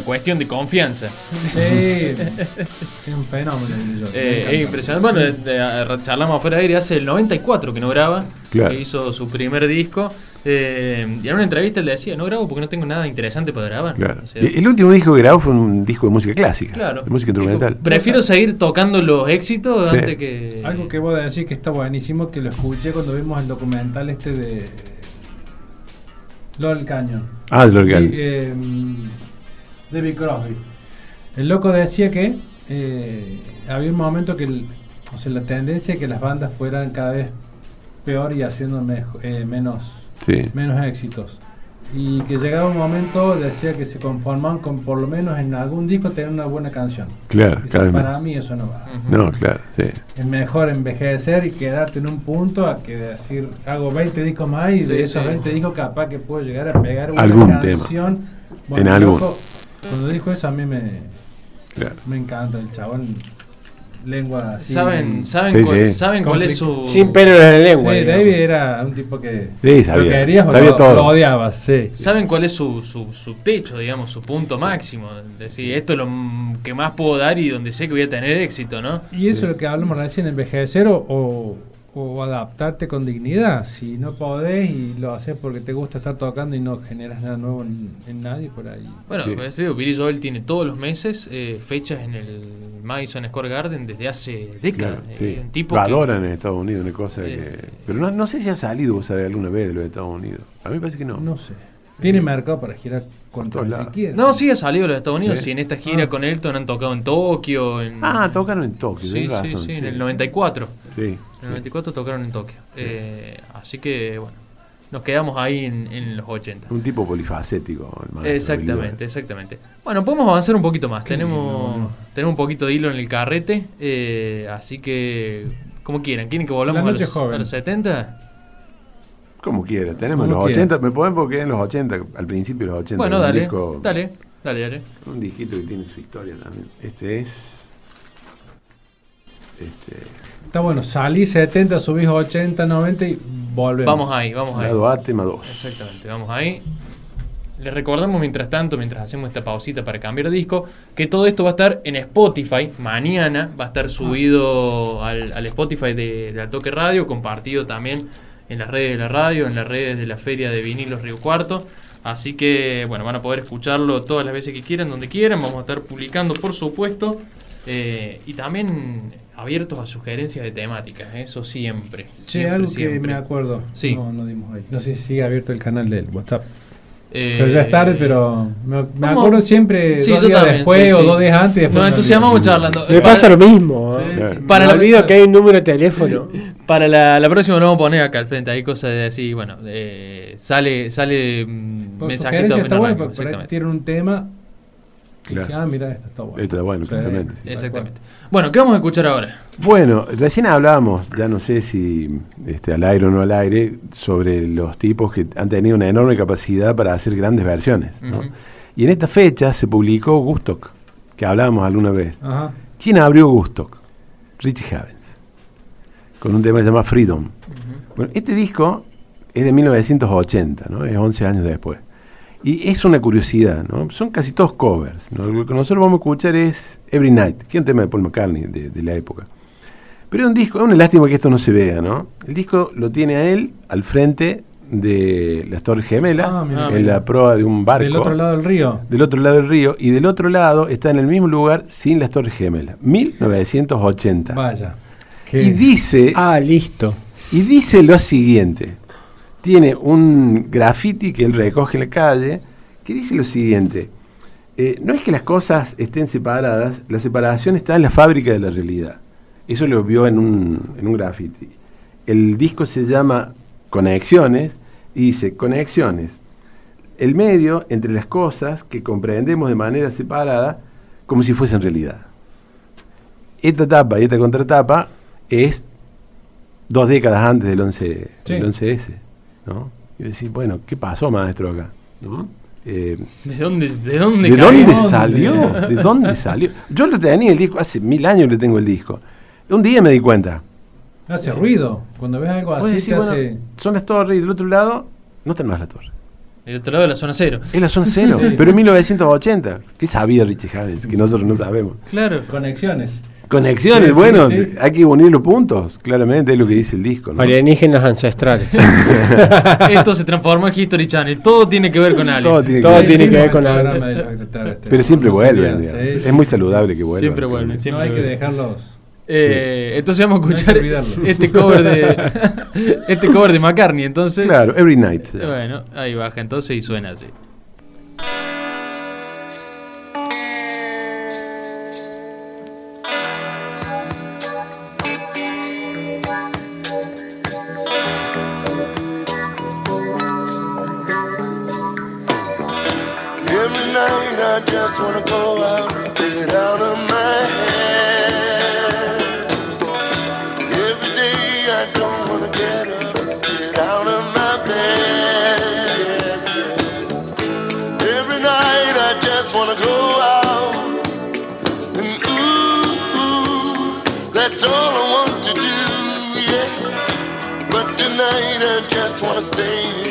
Cuestión de confianza. Sí, es un fenómeno. Eh, es impresionante. Bueno, de- de- charlamos afuera de aire hace el 94 que no graba, Claro. que hizo su primer disco. Eh, y en una entrevista él decía, no grabo porque no tengo nada interesante para grabar. Claro. O sea, Y el último disco que grabó fue un disco de música clásica. claro. De música Dijo, instrumental. Prefiero seguir tocando los éxitos Sí. antes que... Algo que voy a decir que está buenísimo, que lo escuché cuando vimos el documental este de Lol Caño. Ah, de que Y, eh, David Crosby. El loco decía que eh, había un momento que el- o sea, la tendencia es que las bandas fueran cada vez peor y haciendo mejo- eh, menos, Sí. menos éxitos. Y que llegaba un momento, decía que se conformaban con por lo menos en algún disco tener una buena canción. Claro, Dice, cada vez para más. mí eso no va. No, claro, sí. Es mejor envejecer y quedarte en un punto a que decir, hago 20 discos más y Sí, de esos sí. 20 discos capaz que puedo llegar a pegar una Algún canción. En el algún. loco, Cuando dijo eso a mí me, Claro. me encanta el chabón. Lengua así. ¿Saben, saben, Sí, cuál, sí. ¿saben cuál es su...? Sin pelo en la Sí, lengua. digamos. David era un tipo que Sí, sabía. lo querías o Sabía lo, todo. lo odiabas, sí. ¿Saben cuál es su, su, su techo, digamos, su punto máximo? Es decir, esto es lo que más puedo dar y donde sé que voy a tener éxito, ¿no? Y eso es lo que hablamos recién, envejecer o, o, adaptarte con dignidad. Si no podés y lo haces porque te gusta estar tocando y no generas nada nuevo en, en nadie por ahí. Bueno, Sí. pues, digo, Billy Joel tiene todos los meses eh, fechas en el Madison Square Garden desde hace décadas. Claro, Eh, sí. un tipo Lo que- adoran en Estados Unidos, una cosa Eh. que. Pero no, no sé si ha salido, alguna vez de los Estados Unidos. A mí me parece que no. No sé. Tiene mercado para girar cuanto se quiera. No, sí ha salido de los Estados Unidos. Sí. Sí, en esta gira Ah. con Elton han tocado en Tokio. En... Ah, tocaron en Tokio, sí, sí, razón, sí, en el 94. Sí. En el 94 tocaron en Tokio. Eh, así que, bueno, nos quedamos ahí en, en los 80. Un tipo polifacético, el maestro Exactamente, exactamente. Bueno, podemos avanzar un poquito más. Tenemos, tenemos un poquito de hilo en el carrete. eh, así que, como quieran. ¿Quieren que volvamos a los, a los 70? Como quiera, tenemos Como los quiera. 80, me pueden porque en los 80, al principio de los 80. Bueno, dale, disco- dale, dale, dale. Un disquito que tiene su historia también. Este es. Este. Está bueno, salí 70, subís 80, 90 y volvemos. Vamos ahí, vamos ahí. Lado A, tema 2. Exactamente, vamos ahí. Les recordamos mientras tanto, mientras hacemos esta pausita para cambiar disco, que todo esto va a estar en Spotify. Mañana va a estar subido al, al Spotify de, de Al Toque Radio, compartido también en las redes de la radio, en las redes de la Feria de Vinilos Río Cuarto. Así que, bueno, van a poder escucharlo todas las veces que quieran, donde quieran. Vamos a estar publicando, por supuesto. eh, y también abiertos a sugerencias de temáticas, eso siempre. Che, siempre, algo que siempre. me acuerdo. Sí. No, no dimos ahí. No sé si sigue abierto el canal del WhatsApp. Eh, Pero ya es tarde, pero me, acuerdo siempre Sí, dos yo días también, después sí, o sí. dos días antes. después Nos entusiasmamos charlando. Me Para- pasa lo mismo. Sí, ¿eh? sí, Para me la- olvido que hay un número de teléfono. Para la, la próxima lo vamos a poner acá al frente. Hay cosas de así, bueno, eh, sale, sale mm, mensajito apenas bueno, exactamente. un tema y Claro. dicen, ah, mira, esto está bueno. Esto está bueno, claramente, sí. Exactamente. Bueno, ¿qué vamos a escuchar ahora? Bueno, recién hablábamos, ya no sé si este, al aire o no al aire, sobre los tipos que han tenido una enorme capacidad para hacer grandes versiones. ¿no? Y en esta fecha se publicó Gustock, que hablábamos alguna vez. Ajá. ¿Quién abrió Gustock? Richie Havens, con un tema que se llama Freedom. Bueno, este disco es de 1980, ¿no? es 11 años después. Y es una curiosidad, ¿no? son casi todos covers. ¿no? Lo que nosotros vamos a escuchar es Every Night, que es un tema de Paul McCartney de, de la época. Pero es un disco, es una lástima que esto no se vea, ¿no? El disco lo tiene a él al frente de las Torres Gemelas, Ah, mira. en la proa de un barco Del otro lado del río. del otro lado del río, y del otro lado está en el mismo lugar sin las Torres Gemelas, 1980. Vaya. Qué- Y dice, Ah, listo. y dice lo siguiente. Tiene un graffiti que él recoge en la calle, que dice lo siguiente. eh, no es que las cosas estén separadas, la separación está en la fábrica de la realidad. Eso lo vio en un, en un graffiti. El disco se llama Conexiones y dice, Conexiones, el medio entre las cosas que comprendemos de manera separada como si fuesen realidad. Esta tapa y esta contratapa es dos décadas antes del 11, Sí. del 11S. ¿No? Y yo decía, bueno, ¿qué pasó, maestro, acá? ¿No? Eh, ¿De dónde, de dónde ¿De dónde salió? ¿De dónde salió? Yo lo tenía el disco, hace mil años que tengo el disco. Un día me di cuenta. Hace ruido. Cuando ves algo así, decís, te bueno, hace. son las torres y del otro lado no están más las torres. El otro lado de la zona cero. Es la zona cero, pero en 1980. ¿Qué sabía Richie Havens? Que nosotros no sabemos. Claro. Conexiones. Conexiones, Sí, bueno, sí. hay que unir los puntos, claramente es lo que dice el disco. ¿no? Alienígenas ancestrales. Esto se transformó en History Channel. Todo tiene que ver con alien. Todo tiene que Todo ver. tiene que ver con algo. Pero siempre vuelven. es muy sí. saludable que vuelvan. Siempre vuelven, siempre No hay que dejarlos. Eh, entonces vamos a que escuchar este cover de este cover de McCartney. Entonces, Claro, Every Night. bueno, ahí baja entonces y suena así. Just wanna go out, get out of my head. Every day I don't wanna get up, get out of my bed. Every night I just wanna go out, and ooh, ooh, that's all I want to do. Yes, but tonight I just wanna stay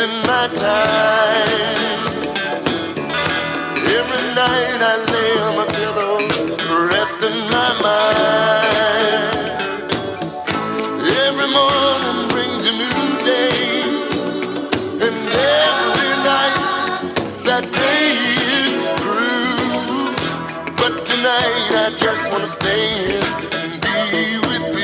wasting my time. Every night I lay on my pillow, resting my mind. Every morning brings a new day, and every night that day is through. But tonight I just wanna stay and be with you.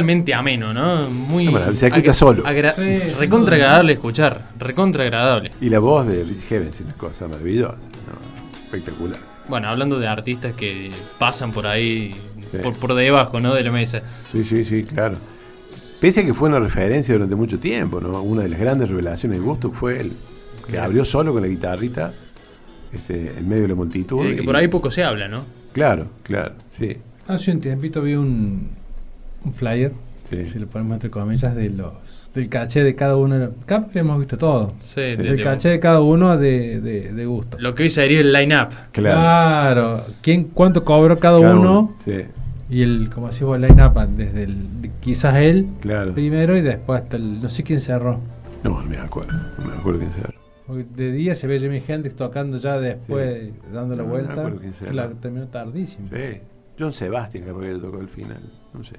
Totalmente ameno, ¿no? Muy. Maravilla, se escucha solo. Sí, recontra agradable escuchar. Recontra agradable. Y la voz de Richie Havens es una cosa maravillosa. ¿no? Espectacular. Bueno, hablando de artistas que pasan por ahí, Sí. por, por debajo, ¿no? De la mesa. Sí, sí, sí, claro. Pese a que fue una referencia durante mucho tiempo, ¿no? Una de las grandes revelaciones de gusto fue él, que abrió solo con la guitarrita este, en medio de la multitud. Eh, que y- por ahí poco se habla, ¿no? Claro, claro, sí. Hace un tiempito vi un, un flyer, Sí. si lo ponemos entre comillas, de los del caché de cada uno. Acá hemos visto todo. Sí, de- Del de- caché de cada uno de, de, de gusto. Lo que hoy sería el line-up. Claro. Claro. ¿Quién, ¿Cuánto cobró cada, Cada uno? Sí. Y el, como decís vos, el line-up desde el, quizás él Claro. primero y después hasta el, no sé quién cerró. No, no me acuerdo. No me acuerdo quién sea. Porque de día se ve Jimi Hendrix tocando ya después, Sí. dando la No, no me vuelta. acuerdo quién que la terminó tardísimo. Sí. John Sebastian creo que tocó el final. No sé.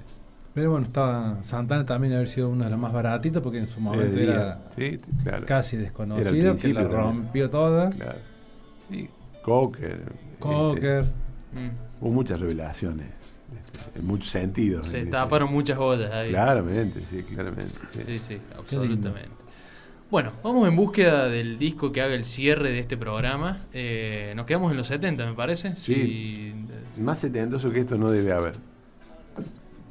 Pero bueno, estaba Santana también haber sido uno de los más baratitos porque en su momento era días. Sí, claro. casi al que la también. rompió toda. Claro. Sí. Cocker. Cocker. este, Mm. hubo muchas revelaciones. este, en muchos sentidos. Se este- taparon muchas ollas ahí. Claramente, sí, claramente. sí. Sí, absolutamente. Bueno, vamos en búsqueda del disco que haga el cierre de este programa. Eh, nos quedamos en los 70, me parece. Sí. Si- Más setentoso que esto no debe haber.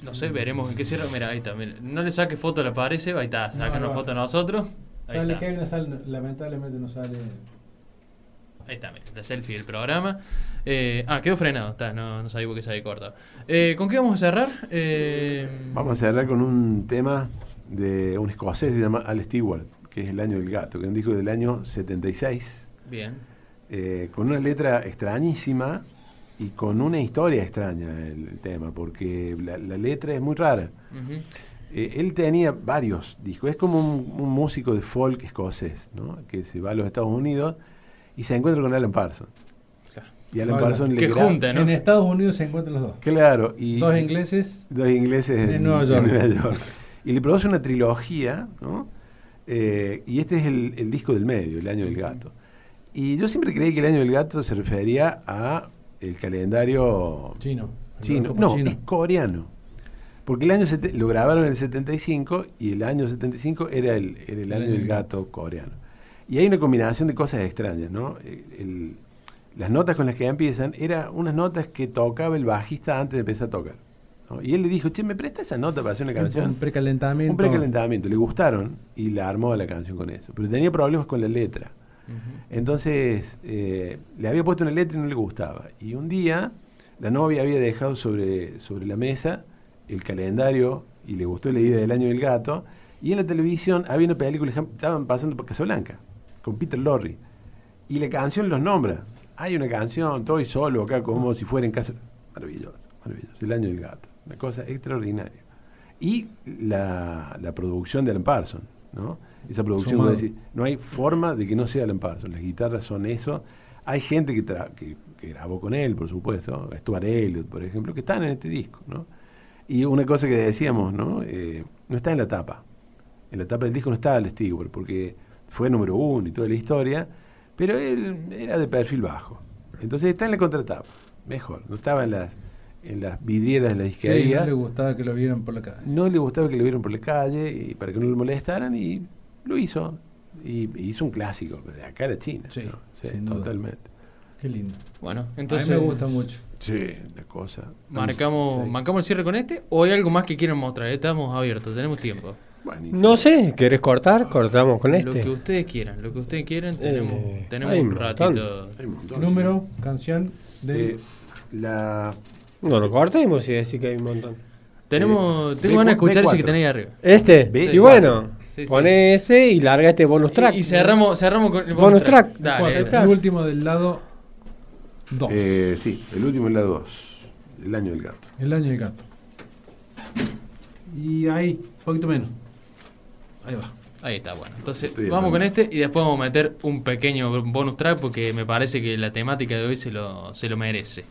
No sé, veremos en qué cierra. Mira, ahí está. mira. No le saque foto, le aparece. Ahí está, saca No, una no. foto a nosotros. Ahí Sale está. Kevin, sale- lamentablemente no sale. Ahí está, mira, la selfie del programa. Eh, ah, quedó frenado, está, no, no sabía por qué se había cortado. Eh, ¿Con qué vamos a cerrar? Eh, Vamos a cerrar con un tema de un escocés que se llama Al Stewart, que es El Año del Gato, que es un disco del año 76, Bien. eh, con una letra extrañísima y con una historia extraña el, el tema, porque la, la letra es muy rara. Eh, él tenía varios discos, es como un, un músico de folk escocés, ¿no? que se va a los Estados Unidos y se encuentra con Alan Parsons. Claro. Y Alan. Parsons Que le junta, ¿no? En Estados Unidos se encuentran los dos. Claro, y Dos ingleses. dos ingleses En Nueva York. York. Y le produce una trilogía, ¿no? Eh, y este es el, el disco del medio, El Año del Gato. Y yo siempre creí que El Año del Gato se refería a el calendario Chino. chino. No, chino. es coreano. Porque el año lo grabaron en el 75 y el año 75 era el, era el año del gato coreano. Y hay una combinación de cosas extrañas, ¿no? El- el- las notas con las que empiezan eran unas notas que tocaba el bajista antes de empezar a tocar. ¿no? Y él le dijo, che, ¿me presta esa nota para hacer una canción? Un precalentamiento. Un precalentamiento. Le gustaron y la armó la canción con eso. Pero tenía problemas con la letra. Entonces eh, le había puesto una letra y no le gustaba. Y un día la novia había dejado sobre, sobre la mesa el calendario y le gustó la idea del año del gato. Y en la televisión había una película, estaban pasando por Casablanca, con Peter Lorre. Y la canción los nombra. Hay una canción, estoy solo acá como si fuera en casa. Maravilloso, maravilloso. El año del gato. Una cosa extraordinaria. Y la, la producción de Alan Parsons, ¿no? Esa producción, decís, no hay forma de que no sea Alan Parsons. Las guitarras son eso. Hay gente que, tra- que, que grabó con él, por supuesto. Stuart Elliott, por ejemplo, que están en este disco, ¿no? Y una cosa que decíamos, ¿no? Eh, no está en la tapa. En la tapa del disco no estaba el Stewart, porque fue número uno y toda la historia, pero él era de perfil bajo. Entonces está en la contratapa, mejor. No estaba en las, en las vidrieras de la Sí, disquería. no le gustaba que lo vieran por la calle. No le gustaba que lo vieran por la calle y para que no le molestaran y lo hizo. Y, hizo un clásico, de acá de China. Sí, ¿no? Sí, sin duda. totalmente. Qué lindo. Bueno, a entonces. mí me gusta mucho. Sí, la cosa. Marcamos, Sí. ¿Marcamos el cierre con este? ¿O hay algo más que quieran mostrar? Estamos abiertos, tenemos tiempo. Buenísimo. No sé, ¿querés cortar? Cortamos con Lo este. que ustedes quieran, lo que ustedes quieran, tenemos, Eh, tenemos hay un ratito. Hay un montón. Número, canción de. Eh, la, No lo cortemos y decir que hay un montón. Tenemos, Eh, tengo ganas de B4. escuchar ese que tenéis arriba. Este. Y bueno, Sí, sí. pone ese y larga este bonus track. Y, y cerramos, cerramos con el Bonus track. Dale, dale. está. el último del lado 2. eh, sí, el último es la 2. El año del gato. El año del gato. Y ahí, un poquito menos. Ahí va. Ahí está, bueno. Entonces, Estoy vamos con este y después vamos a meter un pequeño bonus track porque me parece que la temática de hoy se lo, se lo merece.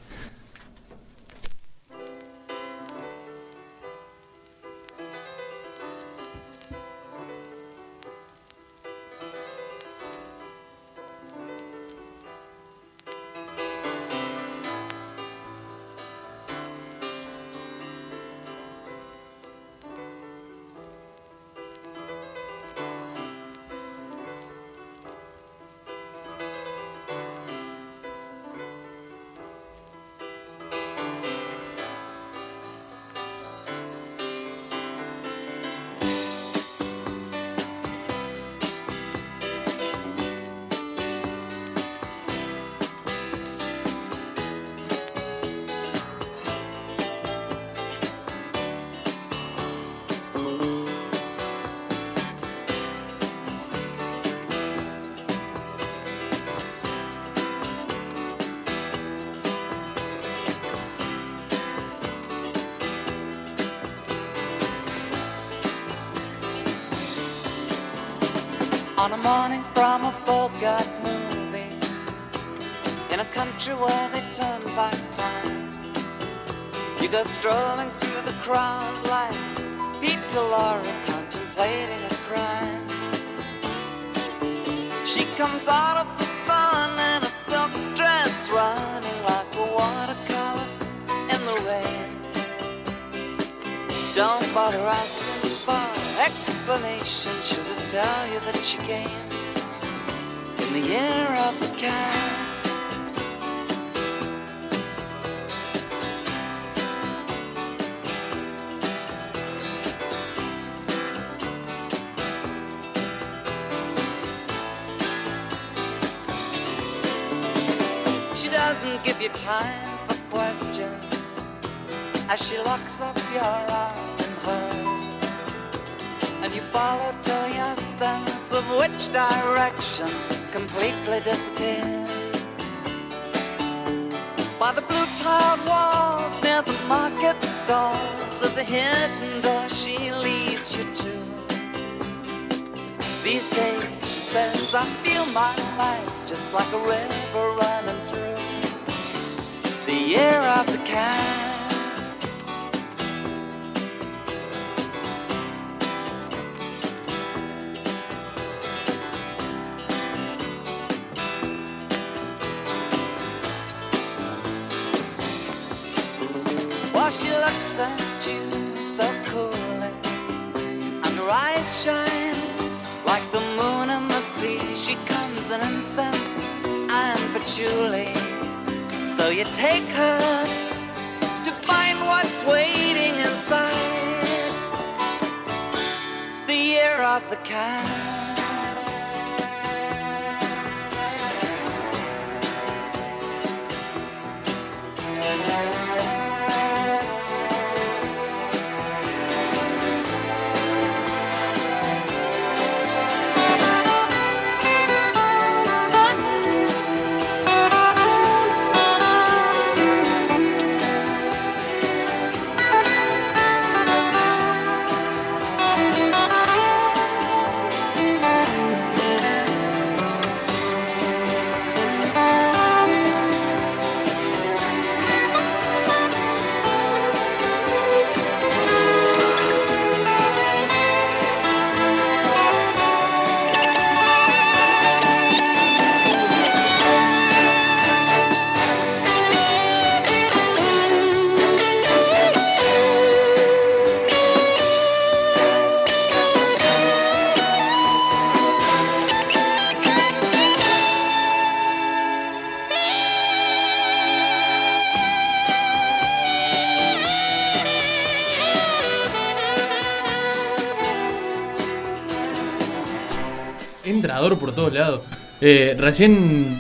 Todos lados. Eh, recién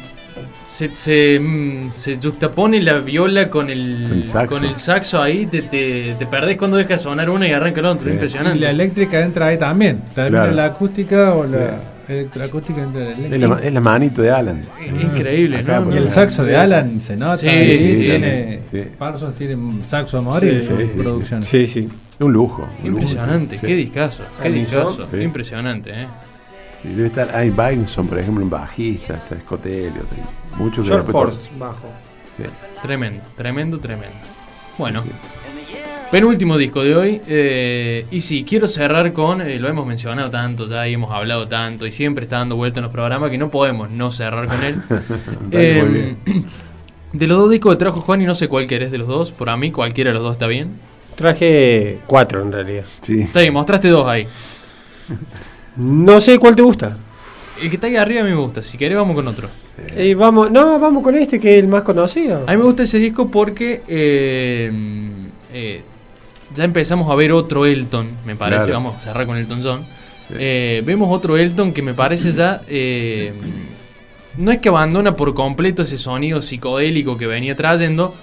se, se, mm, se juxtapone la viola con el, Con el saxo. con el saxo ahí, te, te, te perdés cuando deja de sonar una y arranca el otro. Sí. Impresionante. Y la eléctrica entra ahí también. También Claro. la acústica o la electroacústica entra la Es la, eléctrica. es la manito de Alan. Es Increíble, Acá, ¿no? Y el saxo de Alan se nota. Sí, sí, sí, tiene, sí. Parsons tiene un saxo a morir Sí, en su sí, producción. Sí, sí. Un lujo. un lujo. Impresionante, Sí. qué discazo, qué. Sí. Impresionante, ¿eh? Y debe estar Ay Bynson, por ejemplo, un bajista, está y muchos que después Force, bajo. Sí. Tremendo, tremendo, tremendo. Bueno, penúltimo disco de hoy. eh, y sí, quiero cerrar con. eh, lo hemos mencionado tanto ya y hemos hablado tanto y siempre está dando vuelta en los programas que no podemos no cerrar con él. Muy Eh, bien. de los dos discos que trajo Juan y no sé cuál querés de los dos. Por a mí, cualquiera de los dos está bien. Traje cuatro en realidad. Sí. Está bien, mostraste dos ahí. No sé cuál te gusta. El que está ahí arriba a mí me gusta. Si querés, vamos con otro. Eh, vamos, no, vamos con este que es el más conocido. A mí me gusta ese disco porque eh, eh, ya empezamos a ver otro Elton, me parece. Claro. Vamos a cerrar con Elton John. Vemos otro Elton que me parece ya. no es que abandona por completo ese sonido psicodélico que venía trayendo,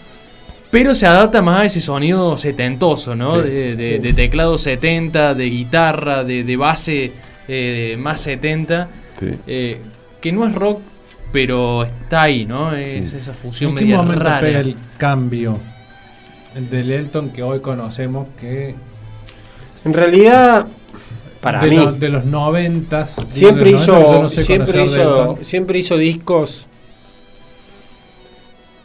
pero se adapta más a ese sonido setentoso, ¿no? Sí, de, de- sí. de teclado 70, de guitarra, de, de base eh, más 70. Sí. eh, que no es rock, pero está ahí, ¿no? Es Sí. esa fusión ¿En qué media momento rara. pega el cambio? El del Elton que hoy conocemos que En realidad, Para de, mí. los- de los noventas. Siempre de los hizo, 90, yo no soy siempre conocedor de hizo, Elton. siempre hizo discos.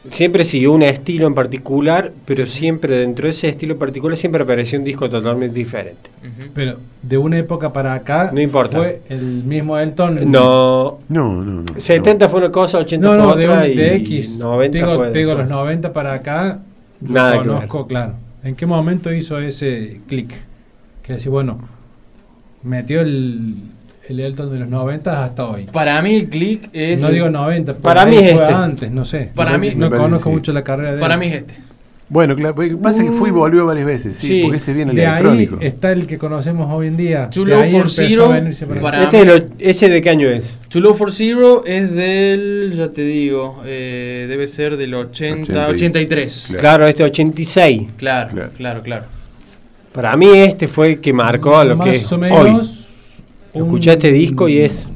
Siempre siguió un estilo en particular, pero siempre dentro de ese estilo particular siempre apareció un disco totalmente diferente. Pero de una época para acá. No importa. Fue el mismo Elton. No, No, no, no. 70 fue una cosa, 80 No, fue no, de, otra un- y de X. 90 digo, fue te digo, después. los 90 para acá. Yo Nada que conozco, claro. ¿En qué momento hizo ese clic? Que así, bueno, metió el, el Elton de los 90 hasta hoy. Para mí el click es. No digo 90, por Para ahí mí es fue este. antes, no sé. Para mí- no conozco sí. mucho la carrera de Para él. mí es este. Bueno, claro, pasa que fui y volvió varias veces, sí, Sí. porque ese viene el De ahí electrónico. está el que conocemos hoy en día. Too De Low ahí for Zero, para Este es lo- ¿Ese de qué año es? Too Low for Zero es del. Ya te digo. eh, debe ser del 80. 80. 83. Claro. Claro, este 86. Claro, Claro. claro, claro. Para mí este fue el que marcó a lo Más que es o hoy. Menos. Escuché este disco y es...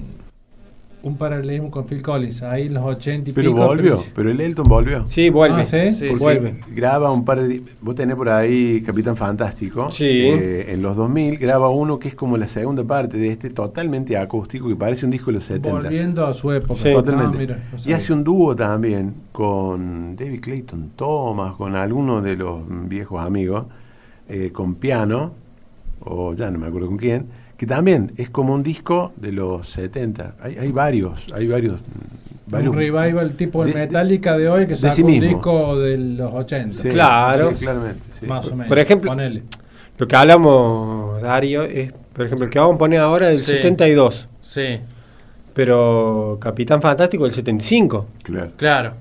Un paralelismo con Phil Collins. Ahí en los 80 y Pero pico. volvió, pero- pero el Elton volvió. Sí, vuelve. Ah, ¿sí? Sí, vuelve. graba un par de. Vos tenés por ahí Capitán Fantástico. Sí. Eh, en los 2000 graba uno que es como la segunda parte de este, totalmente acústico, que parece un disco de los 70. Volviendo a su época. Sí. Totalmente. Ah, mira, no y hace un dúo también con David Clayton Thomas, con algunos de los viejos amigos, eh, con piano, o ya no me acuerdo con quién, que también es como un disco de los 70. Hay, hay varios, hay varios. varios un revival tipo el de- de- Metallica de hoy que de sacó sí un mismo. disco de los 80. Sí, Claro. sí, claramente. sí. Más o menos. Por ejemplo- Ponele. Lo que hablamos, Dario, es, por ejemplo, el que vamos a poner ahora del Sí. 72. Sí, Pero Capitán Fantástico del 75. Claro, claro.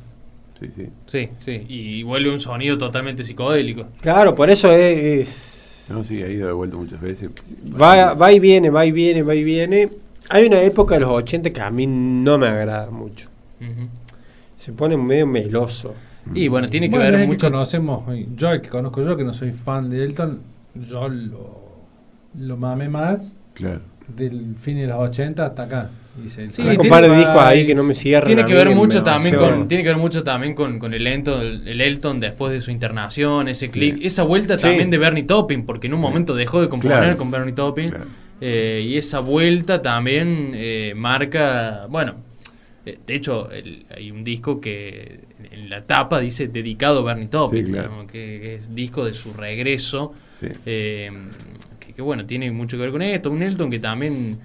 sí, sí. Sí, sí. Y vuelve un sonido totalmente psicodélico. Claro, por eso es... es- No, sí, ha ido de vuelta muchas veces. va, va y viene, va y viene, va y viene. Hay una época de los 80 que a mí no me agrada mucho. Se pone medio meloso. Y bueno, tiene que Bueno, ver es que mucho. conocemos, yo el que conozco yo, que no soy fan de Elton, yo lo, lo mamé más Claro. del fin de los 80 hasta acá. Sí, un par de discos ahí que no me cierran. Tiene que ver mucho también con tiene que ver mucho también con, con el Elton el Elton después de su internación ese click esa vuelta Sí. también de Bernie Taupin porque en un momento dejó de componer Claro. con Bernie Claro. eh, y esa vuelta también eh, marca bueno eh, de hecho el- hay un disco que en la tapa dice dedicado a Bernie Taupin Sí, claro. que, que es disco de su regreso que, bueno, tiene mucho que ver con esto. Un Elton que también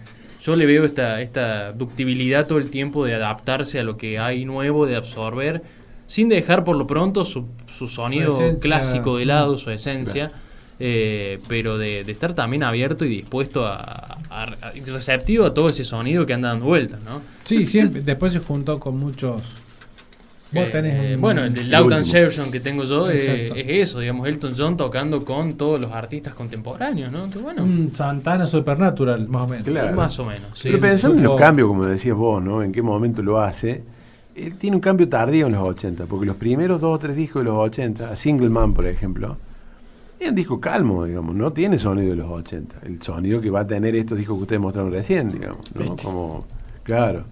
yo le veo esta, esta ductibilidad todo el tiempo de adaptarse a lo que hay nuevo, de absorber, sin dejar por lo pronto su, su sonido Su esencia. clásico de lado, su esencia. eh, pero de, de estar también abierto y dispuesto a, a- a- y receptivo a todo ese sonido que anda dando vueltas, ¿no? Sí, siempre. Después se juntó con muchos. Vos Eh, tenés eh, un- bueno, el de Loud and. Session que tengo yo eh, Exacto. es eso, digamos, Elton John tocando con todos los artistas contemporáneos, ¿no? Que bueno, un Santana Supernatural, más o menos. Claro. más o menos. sí. Pero pensando en los cambios, como decías vos, ¿no? En qué momento lo hace. Él tiene un cambio tardío en los 80, porque los primeros dos o tres discos de los 80, a Single Man, por ejemplo, es un disco calmo, digamos, no tiene sonido de los 80. El sonido que va a tener estos discos que ustedes mostraron recién, digamos, ¿no? Como, claro.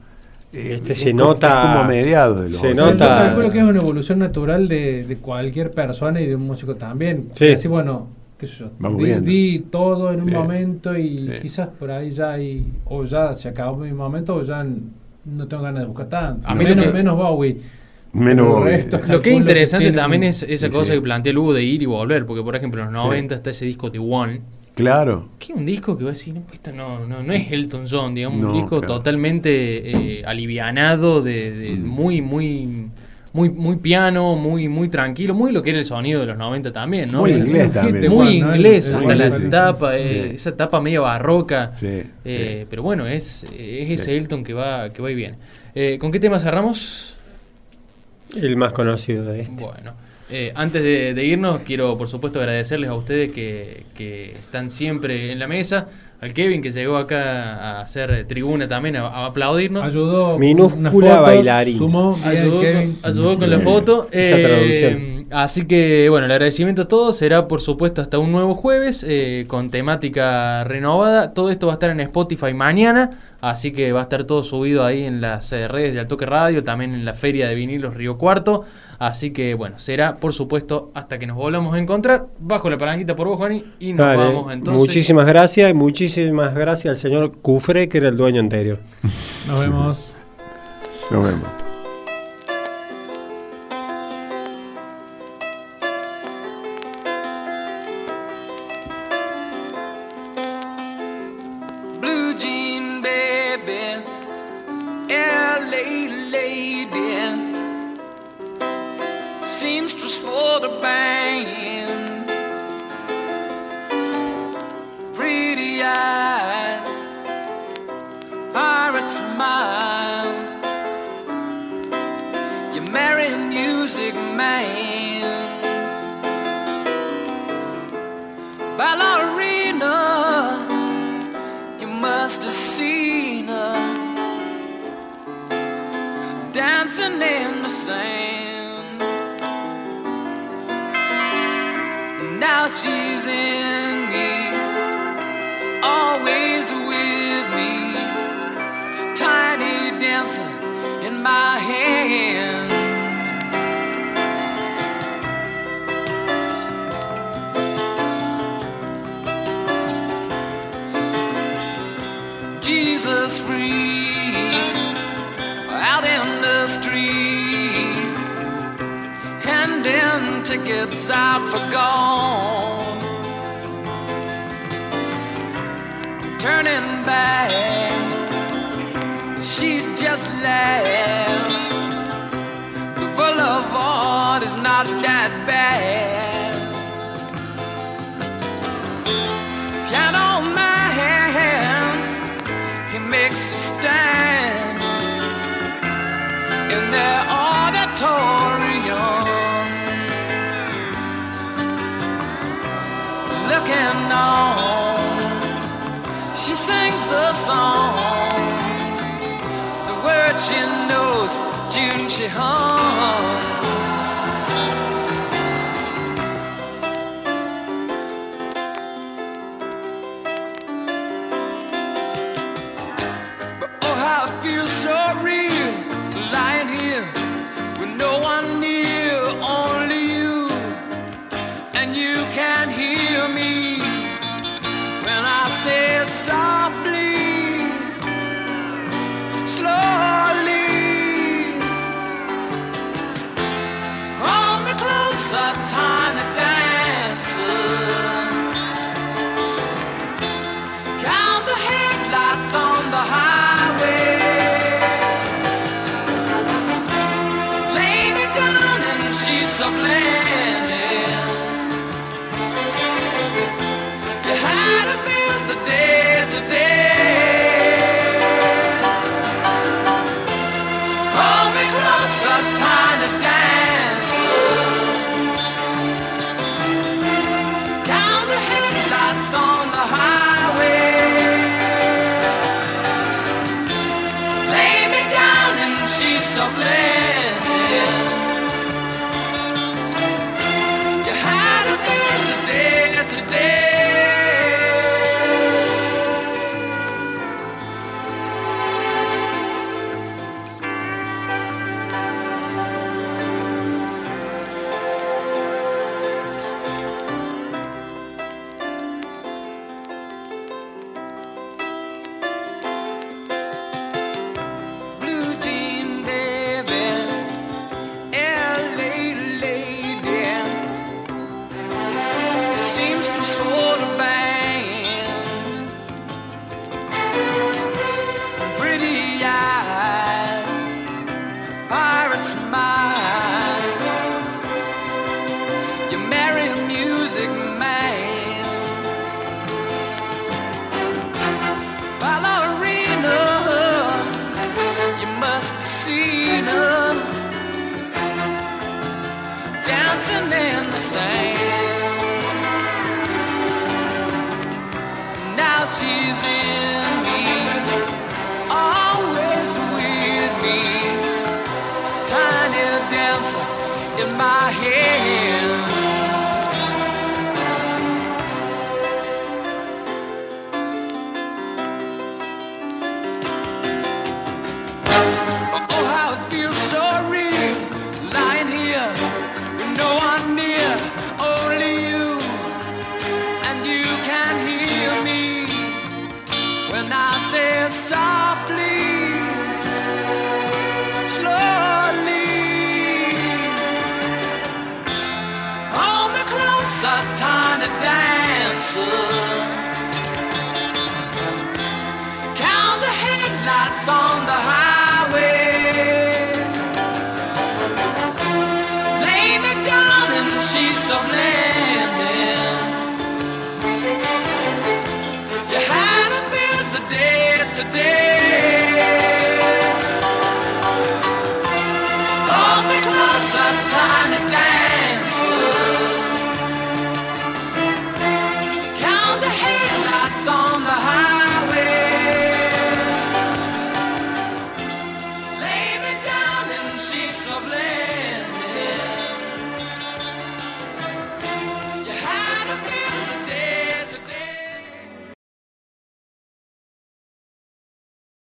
Este es se nota- es como a mediados de los se 80. Yo nota- calculo que es una evolución natural de, de cualquier persona y de un músico también. Sí. Así, bueno, qué sé yo, Vamos di, todo en un momento y Sí. quizás por ahí ya hay, o ya se acabó mi momento o ya no tengo ganas de buscar tanto. A menos, que- menos Bowie. Menos resto- Lo que es que interesante también un- es esa Sí, cosa sí. que plantea Lugo de ir y volver, porque por ejemplo en los Sí. 90 está ese disco de One, Claro. que es un disco que va a decir, no, esto no, no, no es Elton John, digamos, No, un disco claro. totalmente eh, alivianado, de, de Mm. muy, muy, muy, muy piano, muy, muy tranquilo, muy lo que era el sonido de los 90 también, ¿no? Muy inglés también. muy inglés, hasta la Feliz. tapa, eh, Sí. esa tapa medio barroca. Sí. eh, sí. Pero bueno, es, es ese. Elton que va, que va y viene. Eh, ¿Con qué tema cerramos? El más conocido de este. Bueno, eh, antes de, de irnos, quiero por supuesto agradecerles a ustedes que, que están siempre en la mesa. Al Kevin que llegó acá a hacer tribuna también, a, a aplaudirnos. Ayudó. Minúscula bailarín. Sumó. Ayudó, Kevin. con, ayudó con la foto. Esa Eh, traducción. Así que bueno, el agradecimiento a todos será por supuesto hasta un nuevo jueves eh, con temática renovada. Todo esto va a estar en Spotify mañana, así que va a estar todo subido ahí en las eh, redes de Altoque Radio, también en la feria de vinilos Río Cuarto. Así que bueno, será por supuesto hasta que nos volvamos a encontrar. Bajo la palanquita por vos, Juani, y nos vamos entonces. Muchísimas gracias, y muchísimas gracias al señor Cufre, que era el dueño anterior. Nos vemos. Nos vemos. time.